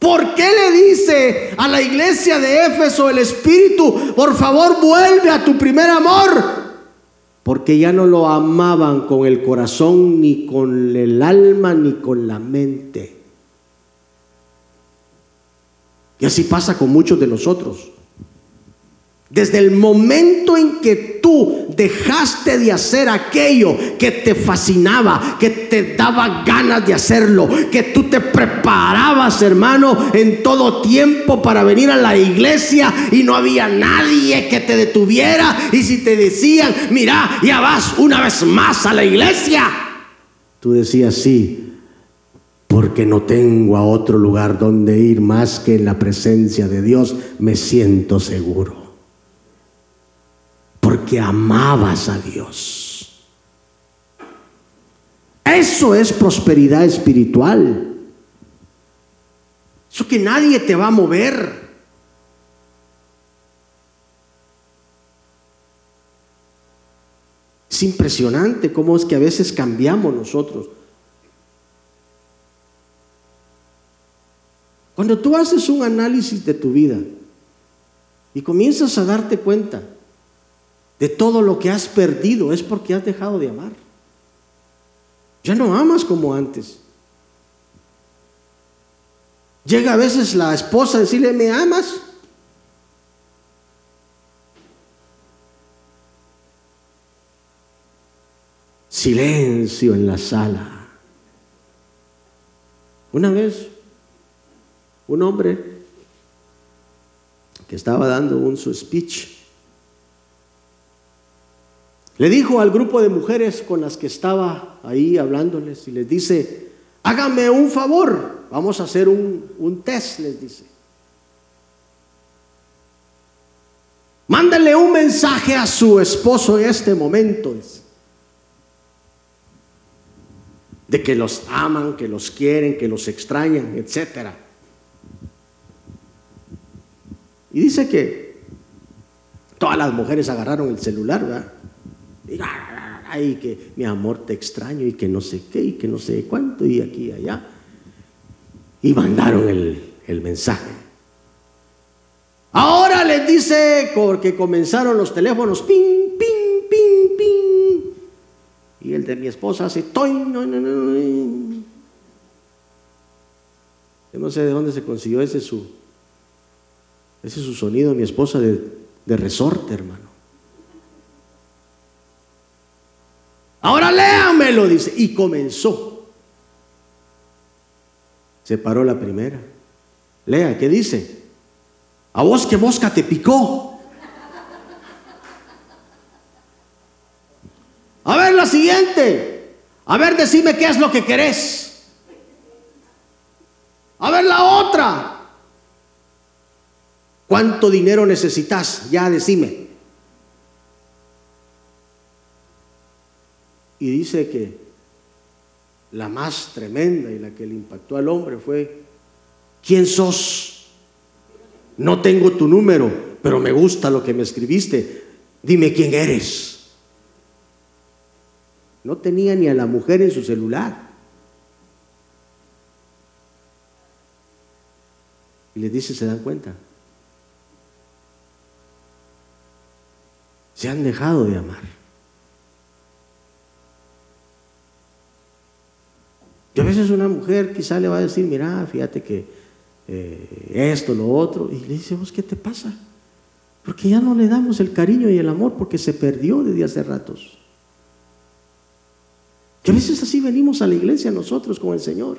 ¿Por qué le dice a la iglesia de Éfeso el Espíritu, por favor vuelve a tu primer amor? Porque ya no lo amaban con el corazón, ni con el alma, ni con la mente. Y así pasa con muchos de nosotros. Desde el momento en que tú dejaste de hacer aquello que te fascinaba, que te daba ganas de hacerlo, que tú te preparabas, hermano, en todo tiempo para venir a la iglesia y no había nadie que te detuviera. Y si te decían, mira, ya vas una vez más a la iglesia, tú decías sí, porque no tengo a otro lugar donde ir más que en la presencia de Dios, me siento seguro porque amabas a Dios. Eso es prosperidad espiritual. Eso que nadie te va a mover. Es impresionante cómo es que a veces cambiamos nosotros. Cuando tú haces un análisis de tu vida y comienzas a darte cuenta de todo lo que has perdido es porque has dejado de amar. Ya no amas como antes. Llega a veces la esposa a decirle, ¿me amas? Silencio en la sala. Una vez, un hombre que estaba dando un su speech le dijo al grupo de mujeres con las que estaba ahí hablándoles y les dice, hágame un favor, vamos a hacer un, test, les dice. Mándale un mensaje a su esposo en este momento. De que los aman, que los quieren, que los extrañan, etc. Y dice que todas las mujeres agarraron el celular, ¿verdad? Ay, que mi amor te extraño y que no sé qué y que no sé cuánto y aquí y allá. Y mandaron el, el mensaje. Ahora les dice dice? Porque comenzaron los teléfonos, ping, ping, ping, ping. Y el de mi esposa hace, toy, no, no, no, Yo no sé de dónde se consiguió ese su, ese su sonido, mi esposa, de, de resorte, hermano. Ahora léamelo, dice. Y comenzó. Se paró la primera. Lea, ¿qué dice? A vos que mosca te picó. A ver la siguiente. A ver, decime qué es lo que querés. A ver la otra. ¿Cuánto dinero necesitas? Ya decime. Y dice que la más tremenda y la que le impactó al hombre fue, ¿quién sos? No tengo tu número, pero me gusta lo que me escribiste. Dime quién eres. No tenía ni a la mujer en su celular. Y le dice, ¿se dan cuenta? Se han dejado de amar. Y a veces una mujer quizá le va a decir, mira, fíjate que eh, esto, lo otro, y le dice, ¿vos qué te pasa? Porque ya no le damos el cariño y el amor porque se perdió desde hace ratos. Y a veces así venimos a la iglesia nosotros con el Señor.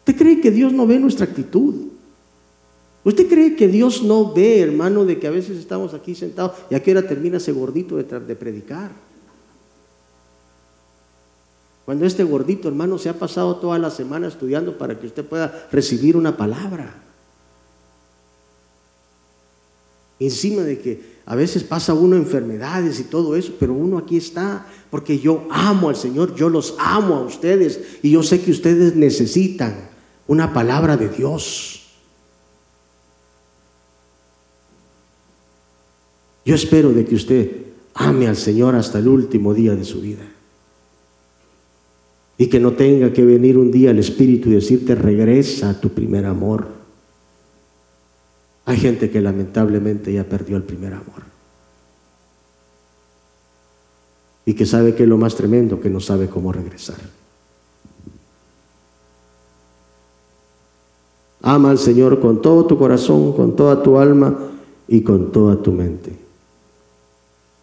¿Usted cree que Dios no ve nuestra actitud? ¿Usted cree que Dios no ve, hermano, de que a veces estamos aquí sentados y a qué hora termina ese gordito de, de predicar? Cuando este gordito, hermano, se ha pasado toda la semana estudiando para que usted pueda recibir una palabra. Encima de que a veces pasa uno enfermedades y todo eso, pero uno aquí está porque yo amo al Señor, yo los amo a ustedes y yo sé que ustedes necesitan una palabra de Dios. Yo espero de que usted ame al Señor hasta el último día de su vida. Y que no tenga que venir un día el Espíritu y decirte, regresa a tu primer amor. Hay gente que lamentablemente ya perdió el primer amor. Y que sabe que es lo más tremendo, que no sabe cómo regresar. Ama al Señor con todo tu corazón, con toda tu alma y con toda tu mente.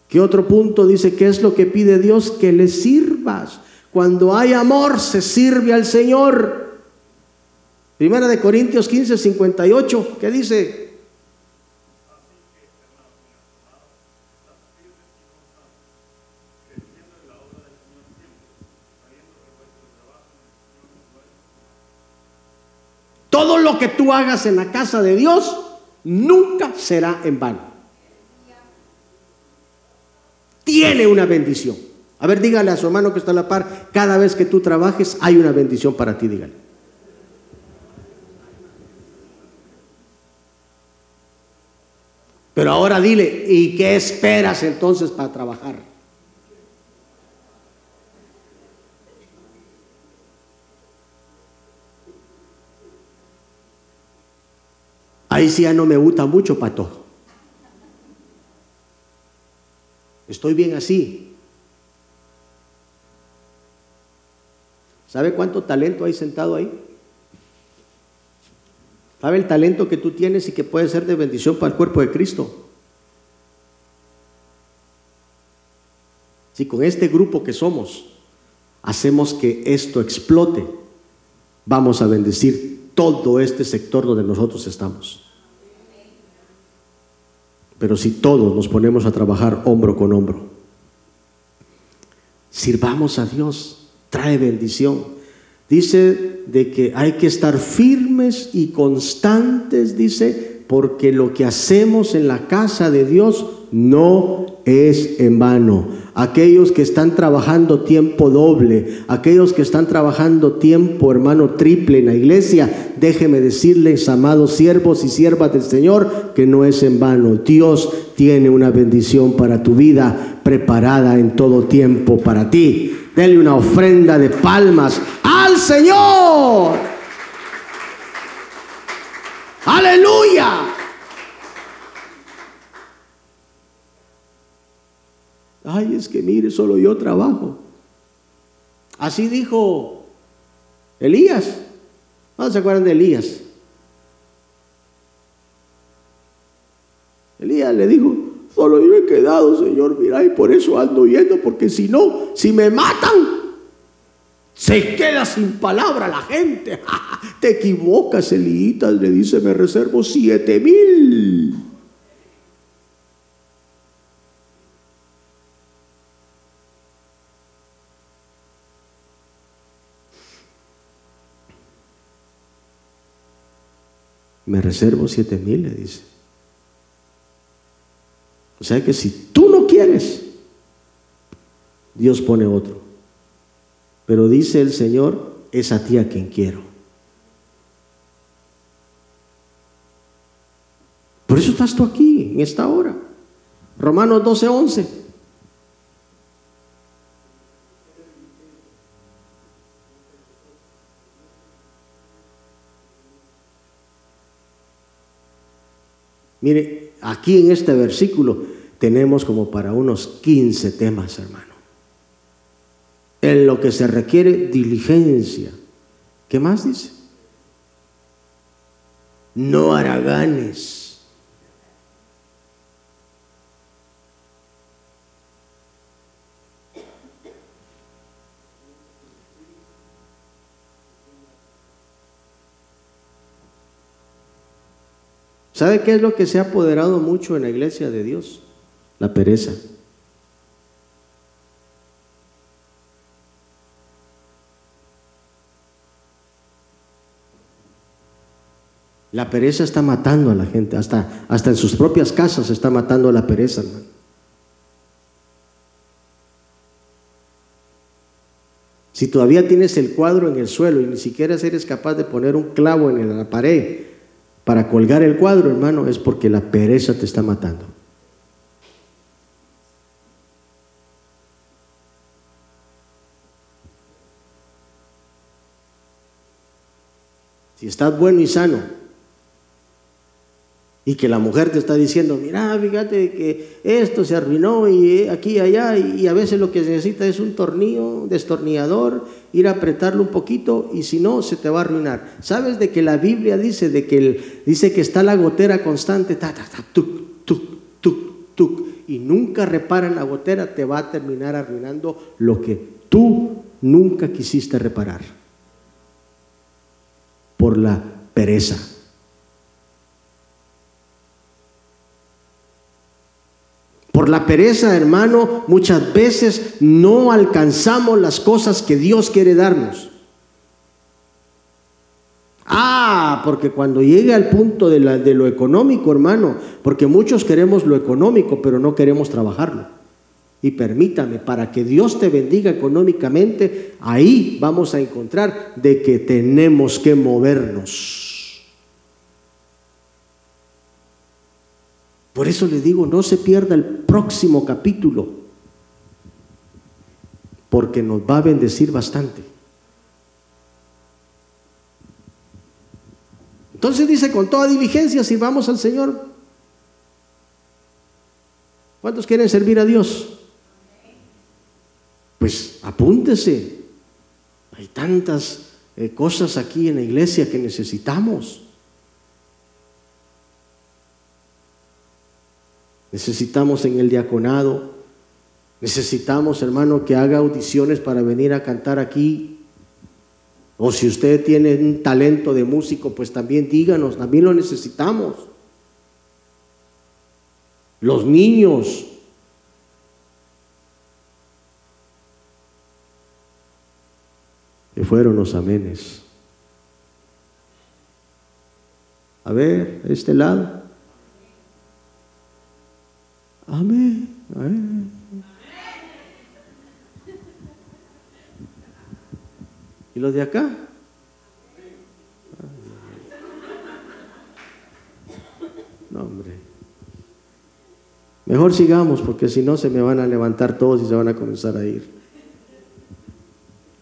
¿Qué otro punto dice? ¿Qué es lo que pide Dios? Que le sirvas. Cuando hay amor, se sirve al Señor. Primera de Corintios 15, 58, ¿qué dice? Todo lo que tú hagas en la casa de Dios nunca será en vano. Tiene una bendición. A ver, dígale a su hermano que está a la par, cada vez que tú trabajes hay una bendición para ti, dígale. Pero ahora dile, ¿y qué esperas entonces para trabajar? Ahí sí ya no me gusta mucho, pato. Estoy bien así. ¿Sabe cuánto talento hay sentado ahí? ¿Sabe el talento que tú tienes y que puede ser de bendición para el cuerpo de Cristo? Si con este grupo que somos hacemos que esto explote, vamos a bendecir todo este sector donde nosotros estamos. Pero si todos nos ponemos a trabajar hombro con hombro, sirvamos a Dios trae bendición. Dice de que hay que estar firmes y constantes, dice, porque lo que hacemos en la casa de Dios no es en vano. Aquellos que están trabajando tiempo doble, aquellos que están trabajando tiempo, hermano, triple en la iglesia, déjeme decirles, amados siervos y siervas del Señor, que no es en vano. Dios tiene una bendición para tu vida preparada en todo tiempo para ti. Denle una ofrenda de palmas al Señor. Aleluya. Ay, es que mire, solo yo trabajo. Así dijo Elías. ¿No se acuerdan de Elías? Elías le dijo, solo yo he quedado, Señor, mira, y por eso ando yendo, porque si no, si me matan, se queda sin palabra la gente. Te equivocas, Elías, le dice, me reservo siete mil. Me reservo siete mil, le dice. O sea que si tú no quieres, Dios pone otro. Pero dice el Señor, es a ti a quien quiero. Por eso estás tú aquí, en esta hora. Romanos 12, 11. Mire, aquí en este versículo tenemos como para unos 15 temas, hermano. En lo que se requiere diligencia. ¿Qué más dice? No haraganes. ¿Sabe qué es lo que se ha apoderado mucho en la iglesia de Dios? La pereza. La pereza está matando a la gente, hasta, hasta en sus propias casas está matando a la pereza, hermano. Si todavía tienes el cuadro en el suelo y ni siquiera eres capaz de poner un clavo en la pared para colgar el cuadro, hermano, es porque la pereza te está matando. Si estás bueno y sano, y que la mujer te está diciendo, mira, fíjate que esto se arruinó y aquí y allá, y a veces lo que necesita es un tornillo, destornillador, ir a apretarlo un poquito y si no, se te va a arruinar. ¿Sabes de que la Biblia dice, de que dice que está la gotera constante, ta, ta, ta, tuc, y nunca reparan la gotera, te va a terminar arruinando lo que tú nunca quisiste reparar por la pereza. Por la pereza, hermano, muchas veces no alcanzamos las cosas que Dios quiere darnos. Ah, porque cuando llegue al punto de, de, lo económico, hermano, porque muchos queremos lo económico, pero no queremos trabajarlo. Y permítame, para que Dios te bendiga económicamente, ahí vamos a encontrar de que tenemos que movernos. Por eso le digo, no se pierda el próximo capítulo, porque nos va a bendecir bastante. Entonces dice, con toda diligencia sirvamos al Señor. ¿Cuántos quieren servir a Dios? Pues apúntese. Hay tantas eh, cosas aquí en la iglesia que necesitamos. Necesitamos en el diaconado, necesitamos, hermano, que haga audiciones para venir a cantar aquí. O si usted tiene un talento de músico, pues también díganos, también lo necesitamos. Los niños. Que fueron los amenes. A ver, este lado. Amén. ¿Y los de acá? No, hombre. Mejor sigamos porque si no se me van a levantar todos y se van a comenzar a ir.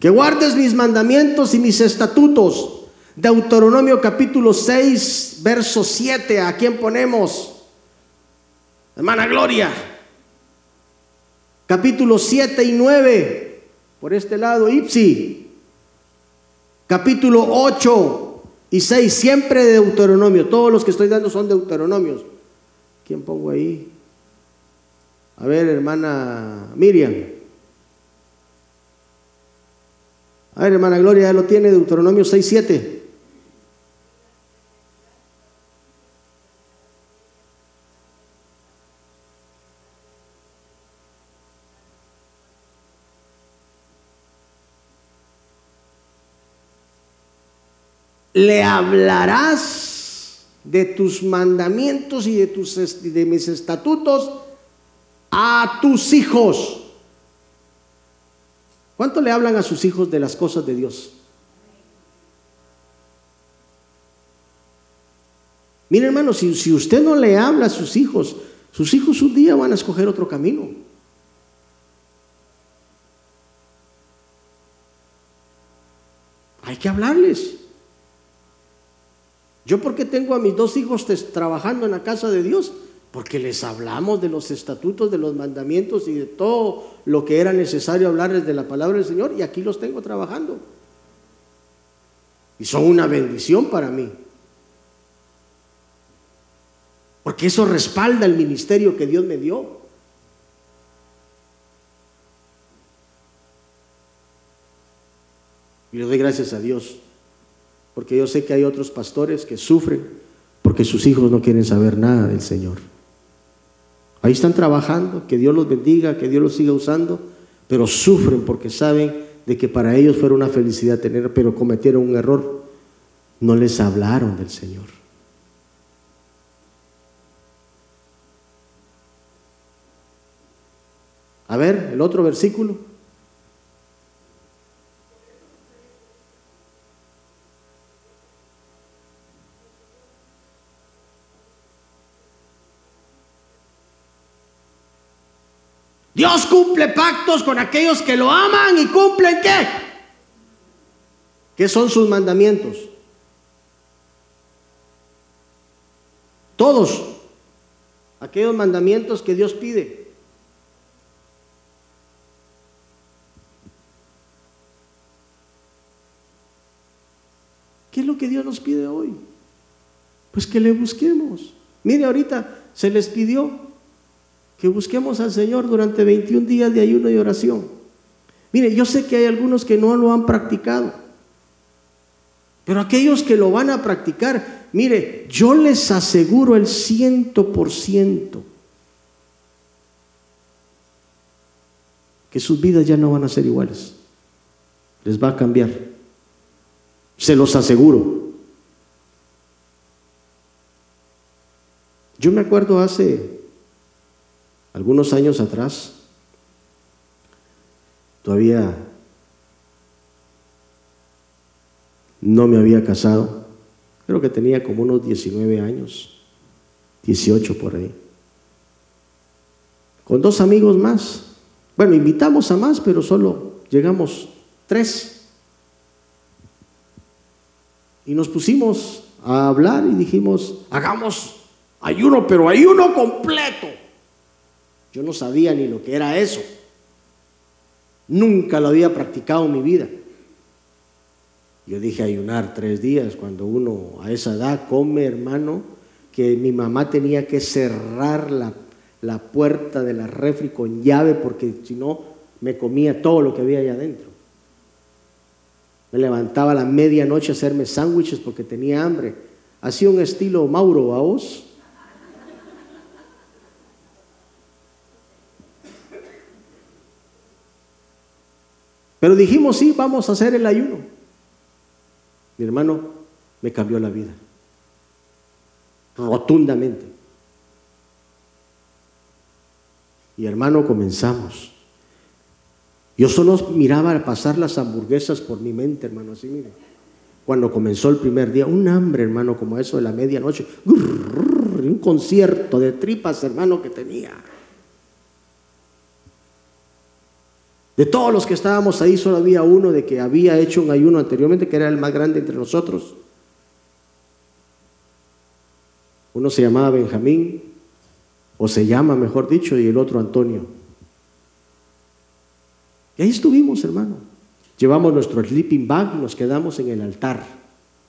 Que guardes mis mandamientos y mis estatutos. Deuteronomio capítulo 6, verso 7. ¿A quién ponemos? Hermana Gloria. Capítulo 7 y 9, por este lado, Ipsi. Capítulo 8 y 6, siempre de Deuteronomio. Todos los que estoy dando son Deuteronomios. ¿Quién pongo ahí? A ver, hermana Miriam. A ver, hermana Gloria, ya lo tiene, Deuteronomio 6, 7. Le hablarás de tus mandamientos y de, tus, de mis estatutos a tus hijos. ¿Cuánto le hablan a sus hijos de las cosas de Dios? Mire hermano, si, si usted no le habla a sus hijos, sus hijos un día van a escoger otro camino. Hay que hablarles. ¿Yo por qué tengo a mis dos hijos trabajando en la casa de Dios? Porque les hablamos de los estatutos, de los mandamientos y de todo lo que era necesario hablarles de la palabra del Señor y aquí los tengo trabajando. Y son una bendición para mí. Porque eso respalda el ministerio que Dios me dio. Y le doy gracias a Dios porque yo sé que hay otros pastores que sufren porque sus hijos no quieren saber nada del Señor. Ahí están trabajando, que Dios los bendiga, que Dios los siga usando, pero sufren porque saben de que para ellos fuera una felicidad tener, pero cometieron un error. No les hablaron del Señor. A ver, el otro versículo. Dios cumple pactos con aquellos que lo aman y cumplen qué? ¿Qué son sus mandamientos? Todos aquellos mandamientos que Dios pide. ¿Qué es lo que Dios nos pide hoy? Pues que le busquemos. Mire, ahorita se les pidió que busquemos al Señor durante 21 días de ayuno y oración. Mire, yo sé que hay algunos que no lo han practicado, pero aquellos que lo van a practicar, mire, yo les aseguro el ciento por ciento que sus vidas ya no van a ser iguales. Les va a cambiar. Se los aseguro. Yo me acuerdo hace algunos años atrás, todavía no me había casado, creo que tenía como unos 19 años, 18 por ahí, con dos amigos más. Bueno, invitamos a más, pero solo llegamos tres. Y nos pusimos a hablar y dijimos, hagamos ayuno, pero ayuno completo. Yo no sabía ni lo que era eso. Nunca lo había practicado en mi vida. Yo dije ayunar tres días cuando uno a esa edad come, hermano, que mi mamá tenía que cerrar la, la puerta de la refri con llave porque si no me comía todo lo que había allá adentro. Me levantaba a la medianoche a hacerme sándwiches porque tenía hambre. Hacía un estilo Mauro vos. Pero dijimos, sí, vamos a hacer el ayuno. Mi hermano me cambió la vida. Rotundamente. Y hermano, comenzamos. Yo solo miraba pasar las hamburguesas por mi mente, hermano, así mire. Cuando comenzó el primer día, un hambre, hermano, como eso de la medianoche, un concierto de tripas, hermano, que tenía. De todos los que estábamos ahí, solo había uno de que había hecho un ayuno anteriormente, que era el más grande entre nosotros. Uno se llamaba Benjamín, o se llama, mejor dicho, y el otro Antonio. Y ahí estuvimos, hermano. Llevamos nuestro sleeping bag y nos quedamos en el altar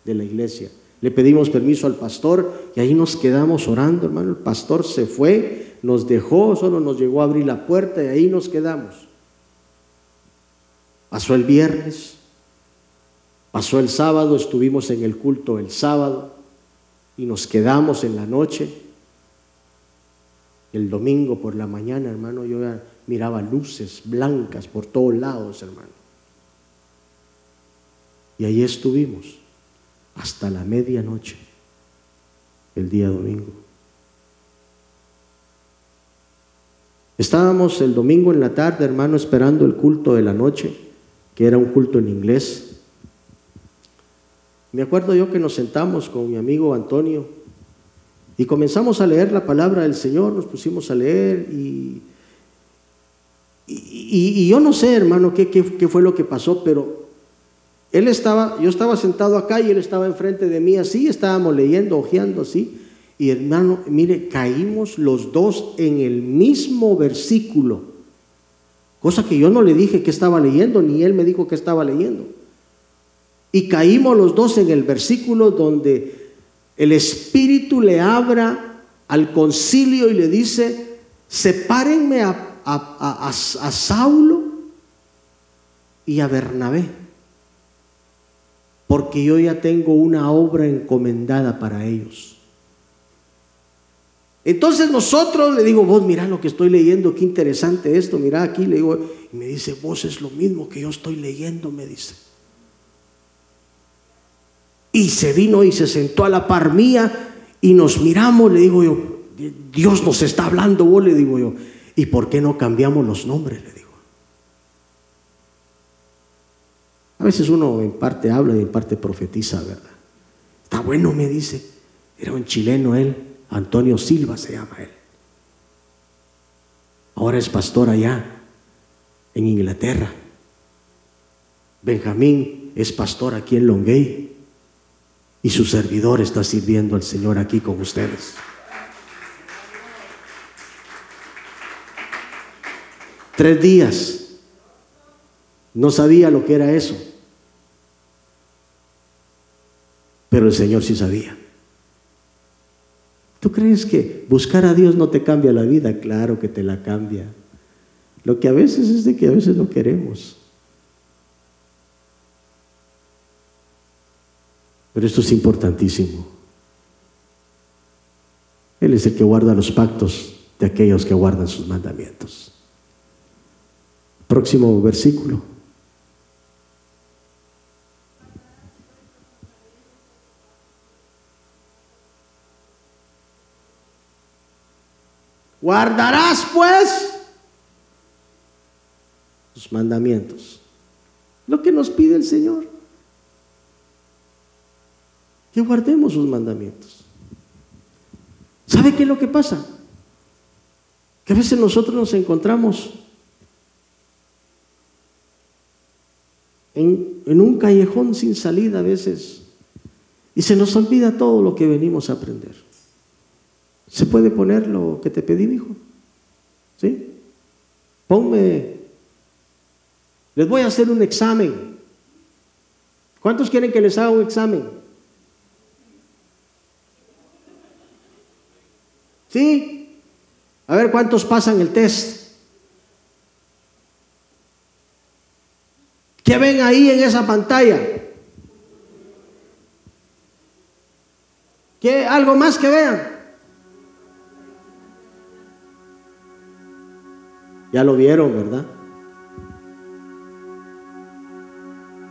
de la iglesia. Le pedimos permiso al pastor y ahí nos quedamos orando, hermano. El pastor se fue, nos dejó, solo nos llegó a abrir la puerta y ahí nos quedamos. Pasó el viernes, pasó el sábado, estuvimos en el culto el sábado y nos quedamos en la noche. El domingo por la mañana, hermano, yo miraba luces blancas por todos lados, hermano. Y ahí estuvimos hasta la medianoche, el día domingo. Estábamos el domingo en la tarde, hermano, esperando el culto de la noche, que era un culto en inglés. Me acuerdo yo que nos sentamos con mi amigo Antonio y comenzamos a leer la palabra del Señor, nos pusimos a leer y, y, yo no sé, hermano, qué, qué, qué fue lo que pasó, pero él estaba, yo estaba sentado acá y él estaba enfrente de mí así, estábamos leyendo, ojeando así. Y hermano, mire, caímos los dos en el mismo versículo. Cosa que yo no le dije que estaba leyendo, ni él me dijo que estaba leyendo. Y caímos los dos en el versículo donde el Espíritu le abra al concilio y le dice, sepárenme a, Saulo y a Bernabé porque yo ya tengo una obra encomendada para ellos. Entonces nosotros le digo, vos mira lo que estoy leyendo, qué interesante esto, mira aquí, le digo, y me dice, vos es lo mismo que yo estoy leyendo, me dice. Y se vino y se sentó a la par mía y nos miramos, le digo yo, Dios nos está hablando, vos le digo yo, ¿y por qué no cambiamos los nombres? Le digo. A veces uno en parte habla y en parte profetiza, ¿verdad? Está bueno, me dice. Era un chileno él, Antonio Silva se llama él. Ahora es pastor allá, en Inglaterra. Benjamín es pastor aquí en Longuey. Y su servidor está sirviendo al Señor aquí con ustedes. Tres días. No sabía lo que era eso. pero el Señor sí sabía. ¿Tú crees que buscar a Dios no te cambia la vida? Claro que te la cambia. Lo que a veces es de que a veces no queremos. Pero esto es importantísimo. Él es el que guarda los pactos de aquellos que guardan sus mandamientos. Próximo versículo. Guardarás pues sus mandamientos. Lo que nos pide el Señor. Que guardemos sus mandamientos. ¿Sabe qué es lo que pasa? Que a veces nosotros nos encontramos en, en, un callejón sin salida a veces y se nos olvida todo lo que venimos a aprender. ¿Se puede poner lo que te pedí, hijo? ¿Sí? Ponme. Les voy a hacer un examen. ¿Cuántos quieren que les haga un examen? ¿Sí? A ver cuántos pasan el test. ¿Qué ven ahí en esa pantalla? ¿Qué algo más que vean? Ya lo vieron, ¿verdad?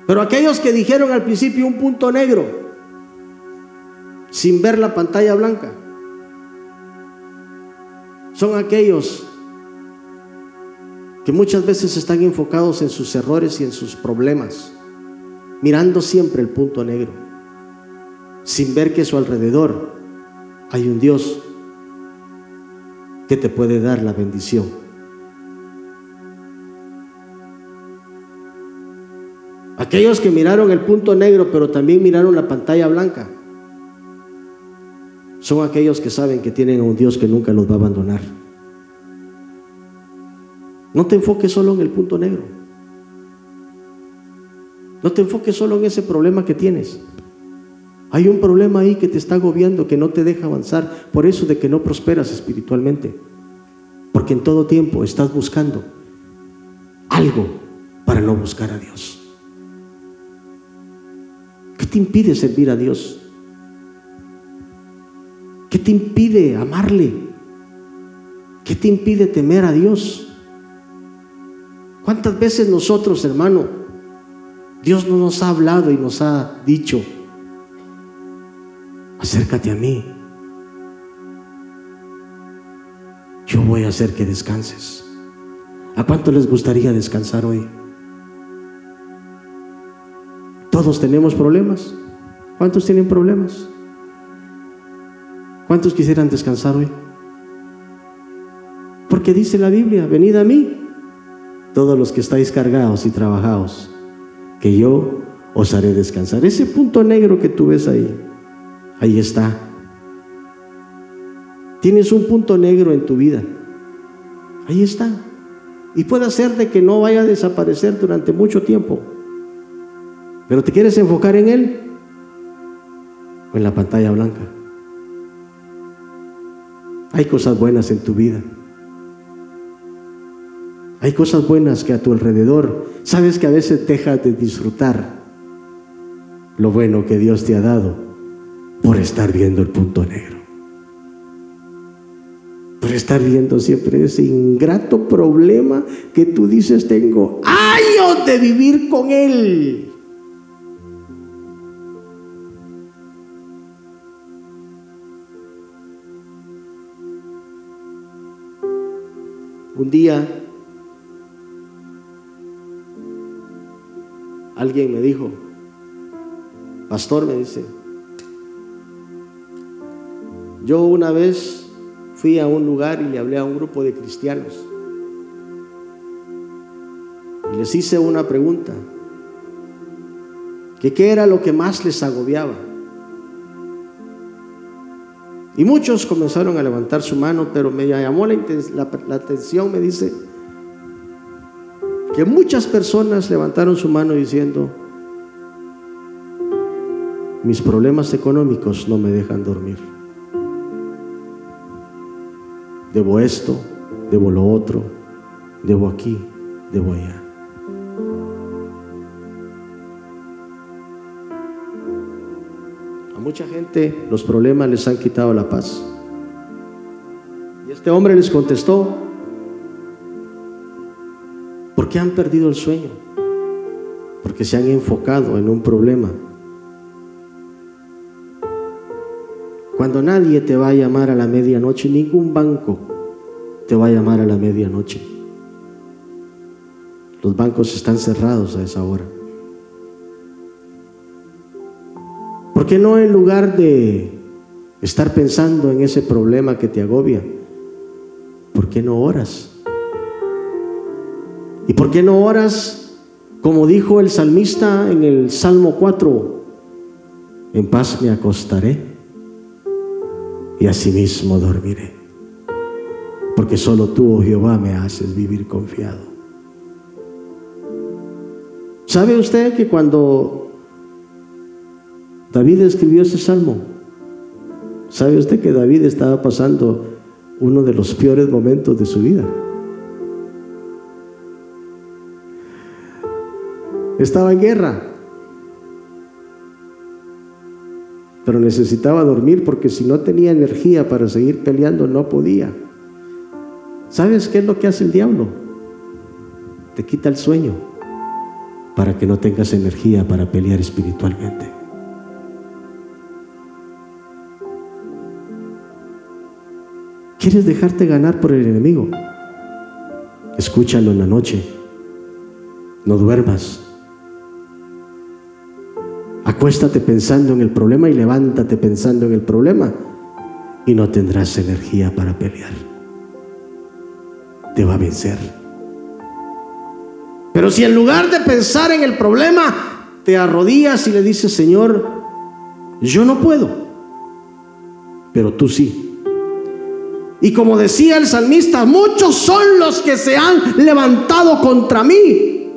Pero aquellos que dijeron al principio un punto negro, sin ver la pantalla blanca, son aquellos que muchas veces están enfocados en sus errores y en sus problemas, mirando siempre el punto negro, sin ver que a su alrededor hay un Dios que te puede dar la bendición. Aquellos que miraron el punto negro, pero también miraron la pantalla blanca, son aquellos que saben que tienen a un Dios que nunca los va a abandonar. No te enfoques solo en el punto negro. No te enfoques solo en ese problema que tienes. Hay un problema ahí que te está agobiando, que no te deja avanzar, por eso de que no prosperas espiritualmente. Porque en todo tiempo estás buscando algo para no buscar a Dios. ¿Qué te impide servir a Dios? ¿Qué te impide amarle? ¿Qué te impide temer a Dios? ¿Cuántas veces nosotros, hermano, Dios no nos ha hablado y nos ha dicho, acércate a mí? Yo voy a hacer que descanses. ¿A cuánto les gustaría descansar hoy? Todos tenemos problemas. ¿Cuántos tienen problemas? ¿Cuántos quisieran descansar hoy? Porque dice la Biblia, venid a mí, todos los que estáis cargados y trabajados, que yo os haré descansar. Ese punto negro que tú ves ahí, ahí está. Tienes un punto negro en tu vida. Ahí está. Y puede ser de que no vaya a desaparecer durante mucho tiempo. Pero te quieres enfocar en él o en la pantalla blanca. Hay cosas buenas en tu vida. Hay cosas buenas que a tu alrededor, sabes que a veces dejas de disfrutar lo bueno que Dios te ha dado por estar viendo el punto negro. Por estar viendo siempre ese ingrato problema que tú dices, tengo años de vivir con él. Un día Alguien me dijo, pastor me dice, yo una vez fui a un lugar y le hablé a un grupo de cristianos y les hice una pregunta, que qué era lo que más les agobiaba. Y muchos comenzaron a levantar su mano, pero me llamó la, atención, me dice, que muchas personas levantaron su mano diciendo, mis problemas económicos no me dejan dormir. Debo esto, debo lo otro, debo aquí, debo allá. Mucha gente los problemas les han quitado la paz. Y este hombre les contestó, ¿Por qué han perdido el sueño? Porque se han enfocado en un problema. Cuando nadie te va a llamar a la medianoche, ningún banco te va a llamar a la medianoche. Los bancos están cerrados a esa hora. ¿Por qué no en lugar de estar pensando en ese problema que te agobia, por qué no oras? ¿Y por qué no oras como dijo el salmista en el Salmo 4? En paz me acostaré y asimismo dormiré. Porque solo tú, oh Jehová, me haces vivir confiado. ¿Sabe usted que cuando David escribió ese salmo, sabe usted que David estaba pasando uno de los peores momentos de su vida? Estaba en guerra. Pero necesitaba dormir porque si no tenía energía para seguir peleando no podía. ¿Sabes qué es lo que hace el diablo? Te quita el sueño para que no tengas energía para pelear espiritualmente. ¿Quieres dejarte ganar por el enemigo? Escúchalo en la noche. No duermas. Acuéstate pensando en el problema y levántate pensando en el problema y no tendrás energía para pelear. Te va a vencer. Pero si en lugar de pensar en el problema, te arrodillas y le dices, Señor, yo no puedo, pero tú sí. Y como decía el salmista, muchos son los que se han levantado contra mí,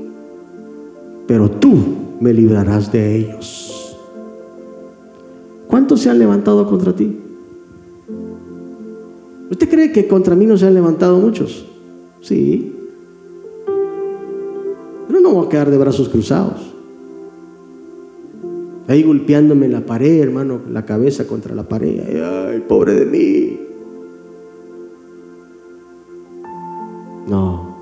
pero tú me librarás de ellos. ¿Cuántos se han levantado contra ti? ¿Usted cree que contra mí no se han levantado muchos? Sí. Pero no voy a quedar de brazos cruzados. Ahí golpeándome la pared, hermano, la cabeza contra la pared. Ay, pobre de mí. No.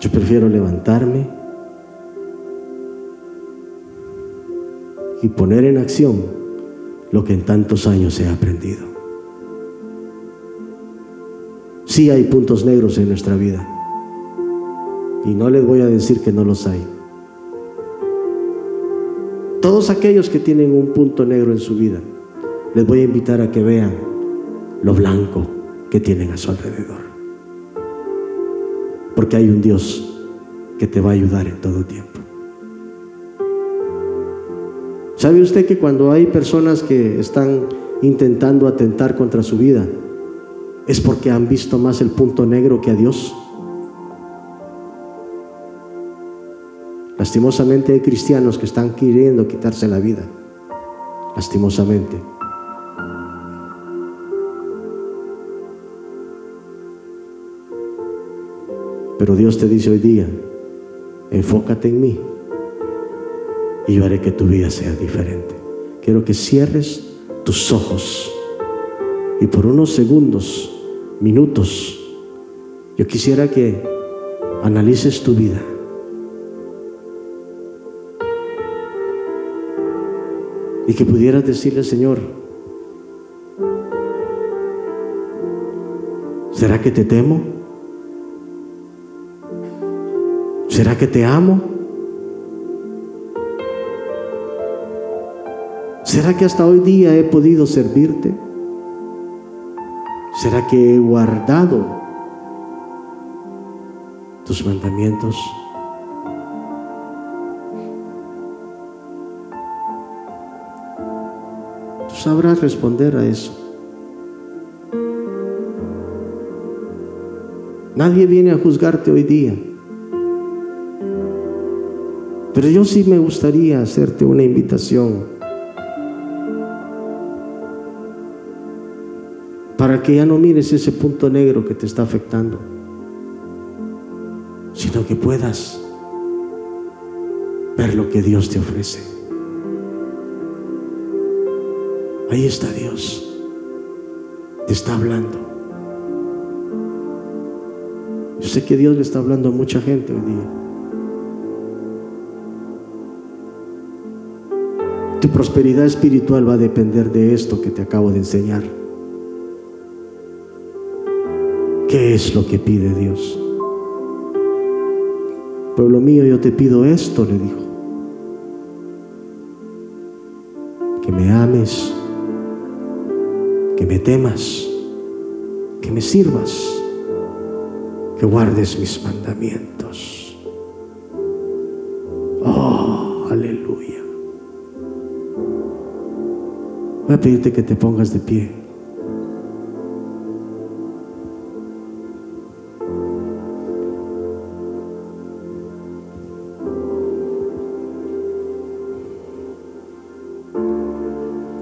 Yo prefiero levantarme y poner en acción lo que en tantos años he aprendido. Sí hay puntos negros en nuestra vida. Y no les voy a decir que no los hay. Todos aquellos que tienen un punto negro en su vida, les voy a invitar a que vean lo blanco que tienen a su alrededor. Porque hay un Dios que te va a ayudar en todo tiempo. ¿Sabe usted que cuando hay personas que están intentando atentar contra su vida, es porque han visto más el punto negro que a Dios? Lastimosamente hay cristianos que están queriendo quitarse la vida. Lastimosamente. Pero Dios te dice hoy día, enfócate en mí y yo haré que tu vida sea diferente. Quiero que cierres tus ojos y por unos segundos, minutos, yo quisiera que analices tu vida. Y que pudieras decirle, Señor, ¿será que te temo? ¿Será que te amo? ¿Será que hasta hoy día he podido servirte? ¿Será que he guardado tus mandamientos? Tú sabrás responder a eso. Nadie viene a juzgarte hoy día. Pero yo sí me gustaría hacerte una invitación para que ya no mires ese punto negro que te está afectando, sino que puedas ver lo que Dios te ofrece. Ahí está Dios, te está hablando. Yo sé que Dios le está hablando a mucha gente hoy día. Tu prosperidad espiritual va a depender de esto que te acabo de enseñar. ¿Qué es lo que pide Dios? Pueblo mío, yo te pido esto, le dijo. Que me ames, que me temas, que me sirvas, que guardes mis mandamientos. Voy a pedirte que te pongas de pie.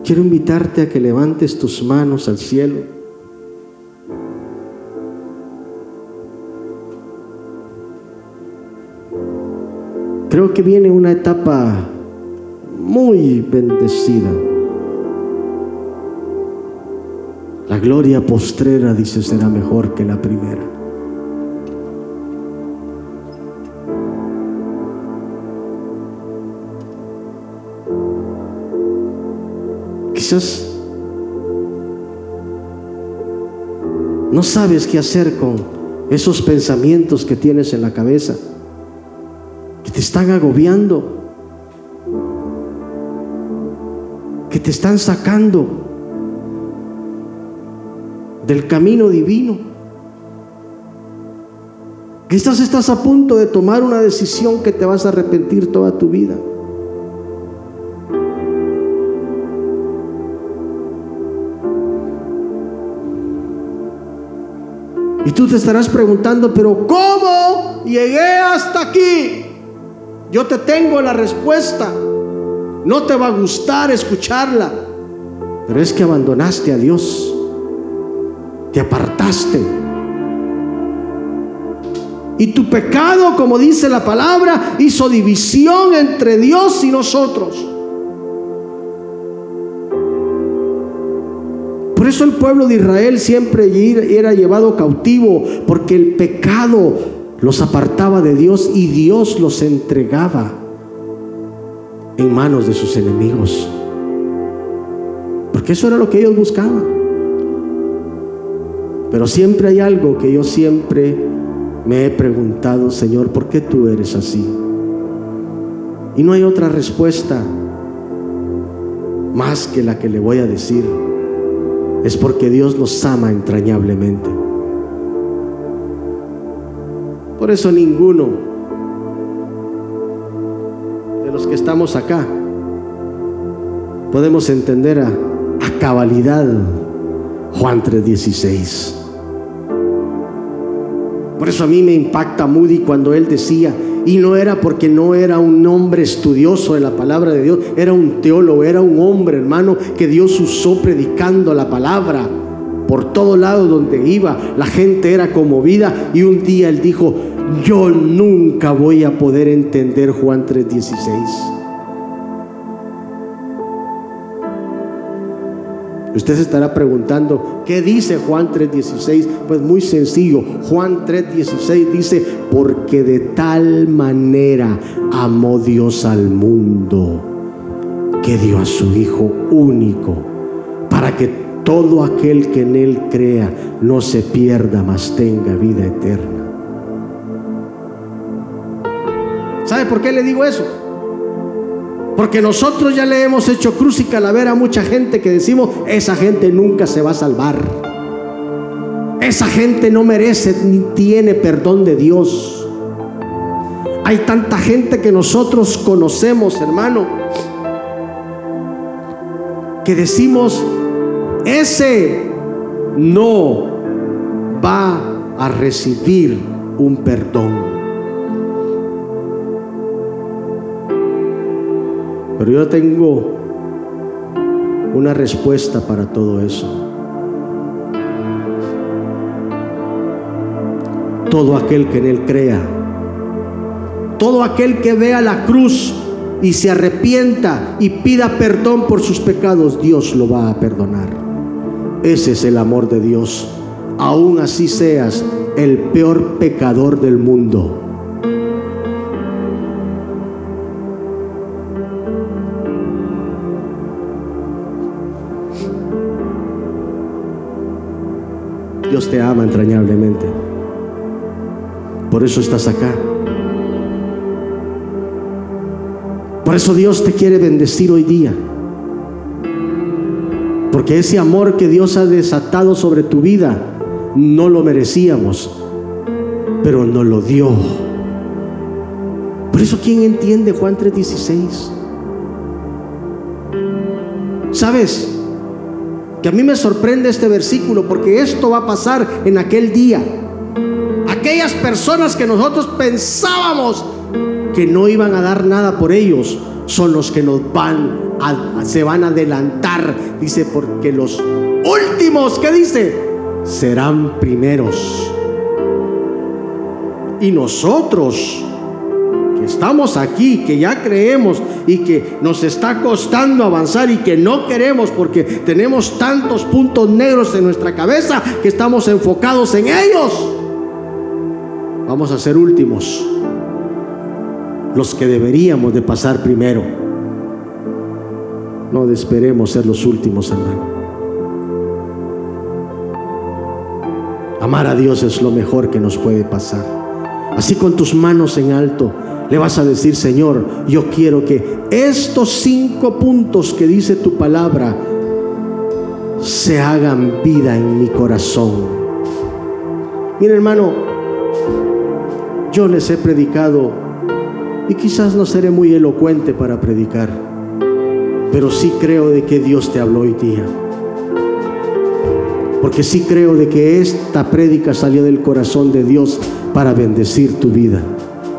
Quiero invitarte a que levantes tus manos al cielo. Creo que viene una etapa muy bendecida. La gloria postrera, dice, será mejor que la primera. no sabes qué hacer con esos pensamientos que tienes en la cabeza, que te están agobiando, que te están sacando del camino divino. Quizás estás a punto de tomar una decisión que te vas a arrepentir toda tu vida. Y tú te estarás preguntando, pero ¿cómo llegué hasta aquí. Yo te tengo la respuesta. No te va a gustar escucharla, pero es que abandonaste a Dios. Te apartaste. Y tu pecado, como dice la palabra, hizo división entre Dios y nosotros. Por eso el pueblo de Israel siempre era llevado cautivo, porque el pecado los apartaba de Dios y Dios los entregaba en manos de sus enemigos. Porque eso era lo que ellos buscaban. Pero siempre hay algo que yo siempre me he preguntado, Señor, ¿por qué tú eres así? Y no hay otra respuesta más que la que le voy a decir es porque Dios nos ama entrañablemente. Por eso ninguno de los que estamos acá podemos entender a, cabalidad Juan 3:16. Por eso a mí me impacta Moody cuando él decía, y no era porque no era un hombre estudioso de la palabra de Dios, era un teólogo, era un hombre, hermano, que Dios usó predicando la palabra. Por todo lado donde iba, la gente era conmovida y un día él dijo, yo nunca voy a poder entender Juan 3:16. Usted se estará preguntando, ¿qué dice Juan 3:16? Pues muy sencillo, Juan 3:16 dice, porque de tal manera amó Dios al mundo, que dio a su Hijo único, para que todo aquel que en Él crea no se pierda, mas tenga vida eterna. ¿Sabe por qué le digo eso? Porque nosotros ya le hemos hecho cruz y calavera a mucha gente que decimos, esa gente nunca se va a salvar. Esa gente no merece ni tiene perdón de Dios. Hay tanta gente que nosotros conocemos, hermano, que decimos, ese no va a recibir un perdón. Pero yo tengo una respuesta para todo eso. Todo aquel que en Él crea, todo aquel que vea la cruz y se arrepienta y pida perdón por sus pecados, Dios lo va a perdonar. Ese es el amor de Dios. Aún así seas el peor pecador del mundo. Dios te ama entrañablemente. Por eso estás acá. Por eso Dios te quiere bendecir hoy día. Porque ese amor que Dios ha desatado sobre tu vida no lo merecíamos, pero no lo dio. Por eso, ¿quién entiende Juan 3:16? ¿Sabes? Que a mí me sorprende este versículo porque esto va a pasar en aquel día. Aquellas personas que nosotros pensábamos que no iban a dar nada por ellos son los que nos van se van a adelantar, dice, porque los últimos, ¿qué dice? Serán primeros. Y nosotros estamos aquí, que ya creemos y que nos está costando avanzar y que no queremos porque tenemos tantos puntos negros en nuestra cabeza que estamos enfocados en ellos. Vamos a ser últimos, los que deberíamos de pasar primero. No esperemos ser los últimos, hermano. Amar a Dios es lo mejor que nos puede pasar. Así con tus manos en alto, le vas a decir, Señor, yo quiero que estos cinco puntos que dice tu palabra se hagan vida en mi corazón. Mira hermano, yo les he predicado y quizás no seré muy elocuente para predicar, pero sí creo de que Dios te habló hoy día. porque sí creo de que esta prédica salió del corazón de Dios para bendecir tu vida.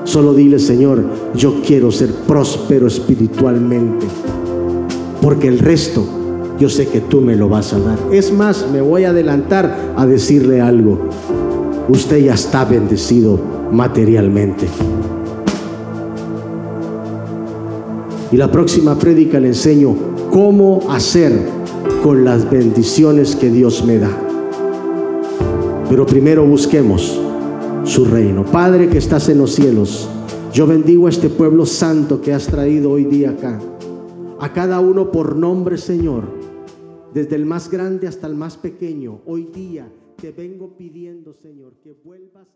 Solo dile, Señor, yo quiero ser próspero espiritualmente, porque el resto yo sé que tú me lo vas a dar. Es más, me voy a adelantar a decirle algo. Usted ya está bendecido materialmente. Y la próxima prédica le enseño cómo hacer con las bendiciones que Dios me da. Pero primero busquemos su reino. Padre que estás en los cielos, yo bendigo a este pueblo santo que has traído hoy día acá. A cada uno por nombre, Señor, desde el más grande hasta el más pequeño. Hoy día te vengo pidiendo, Señor, que vuelvas.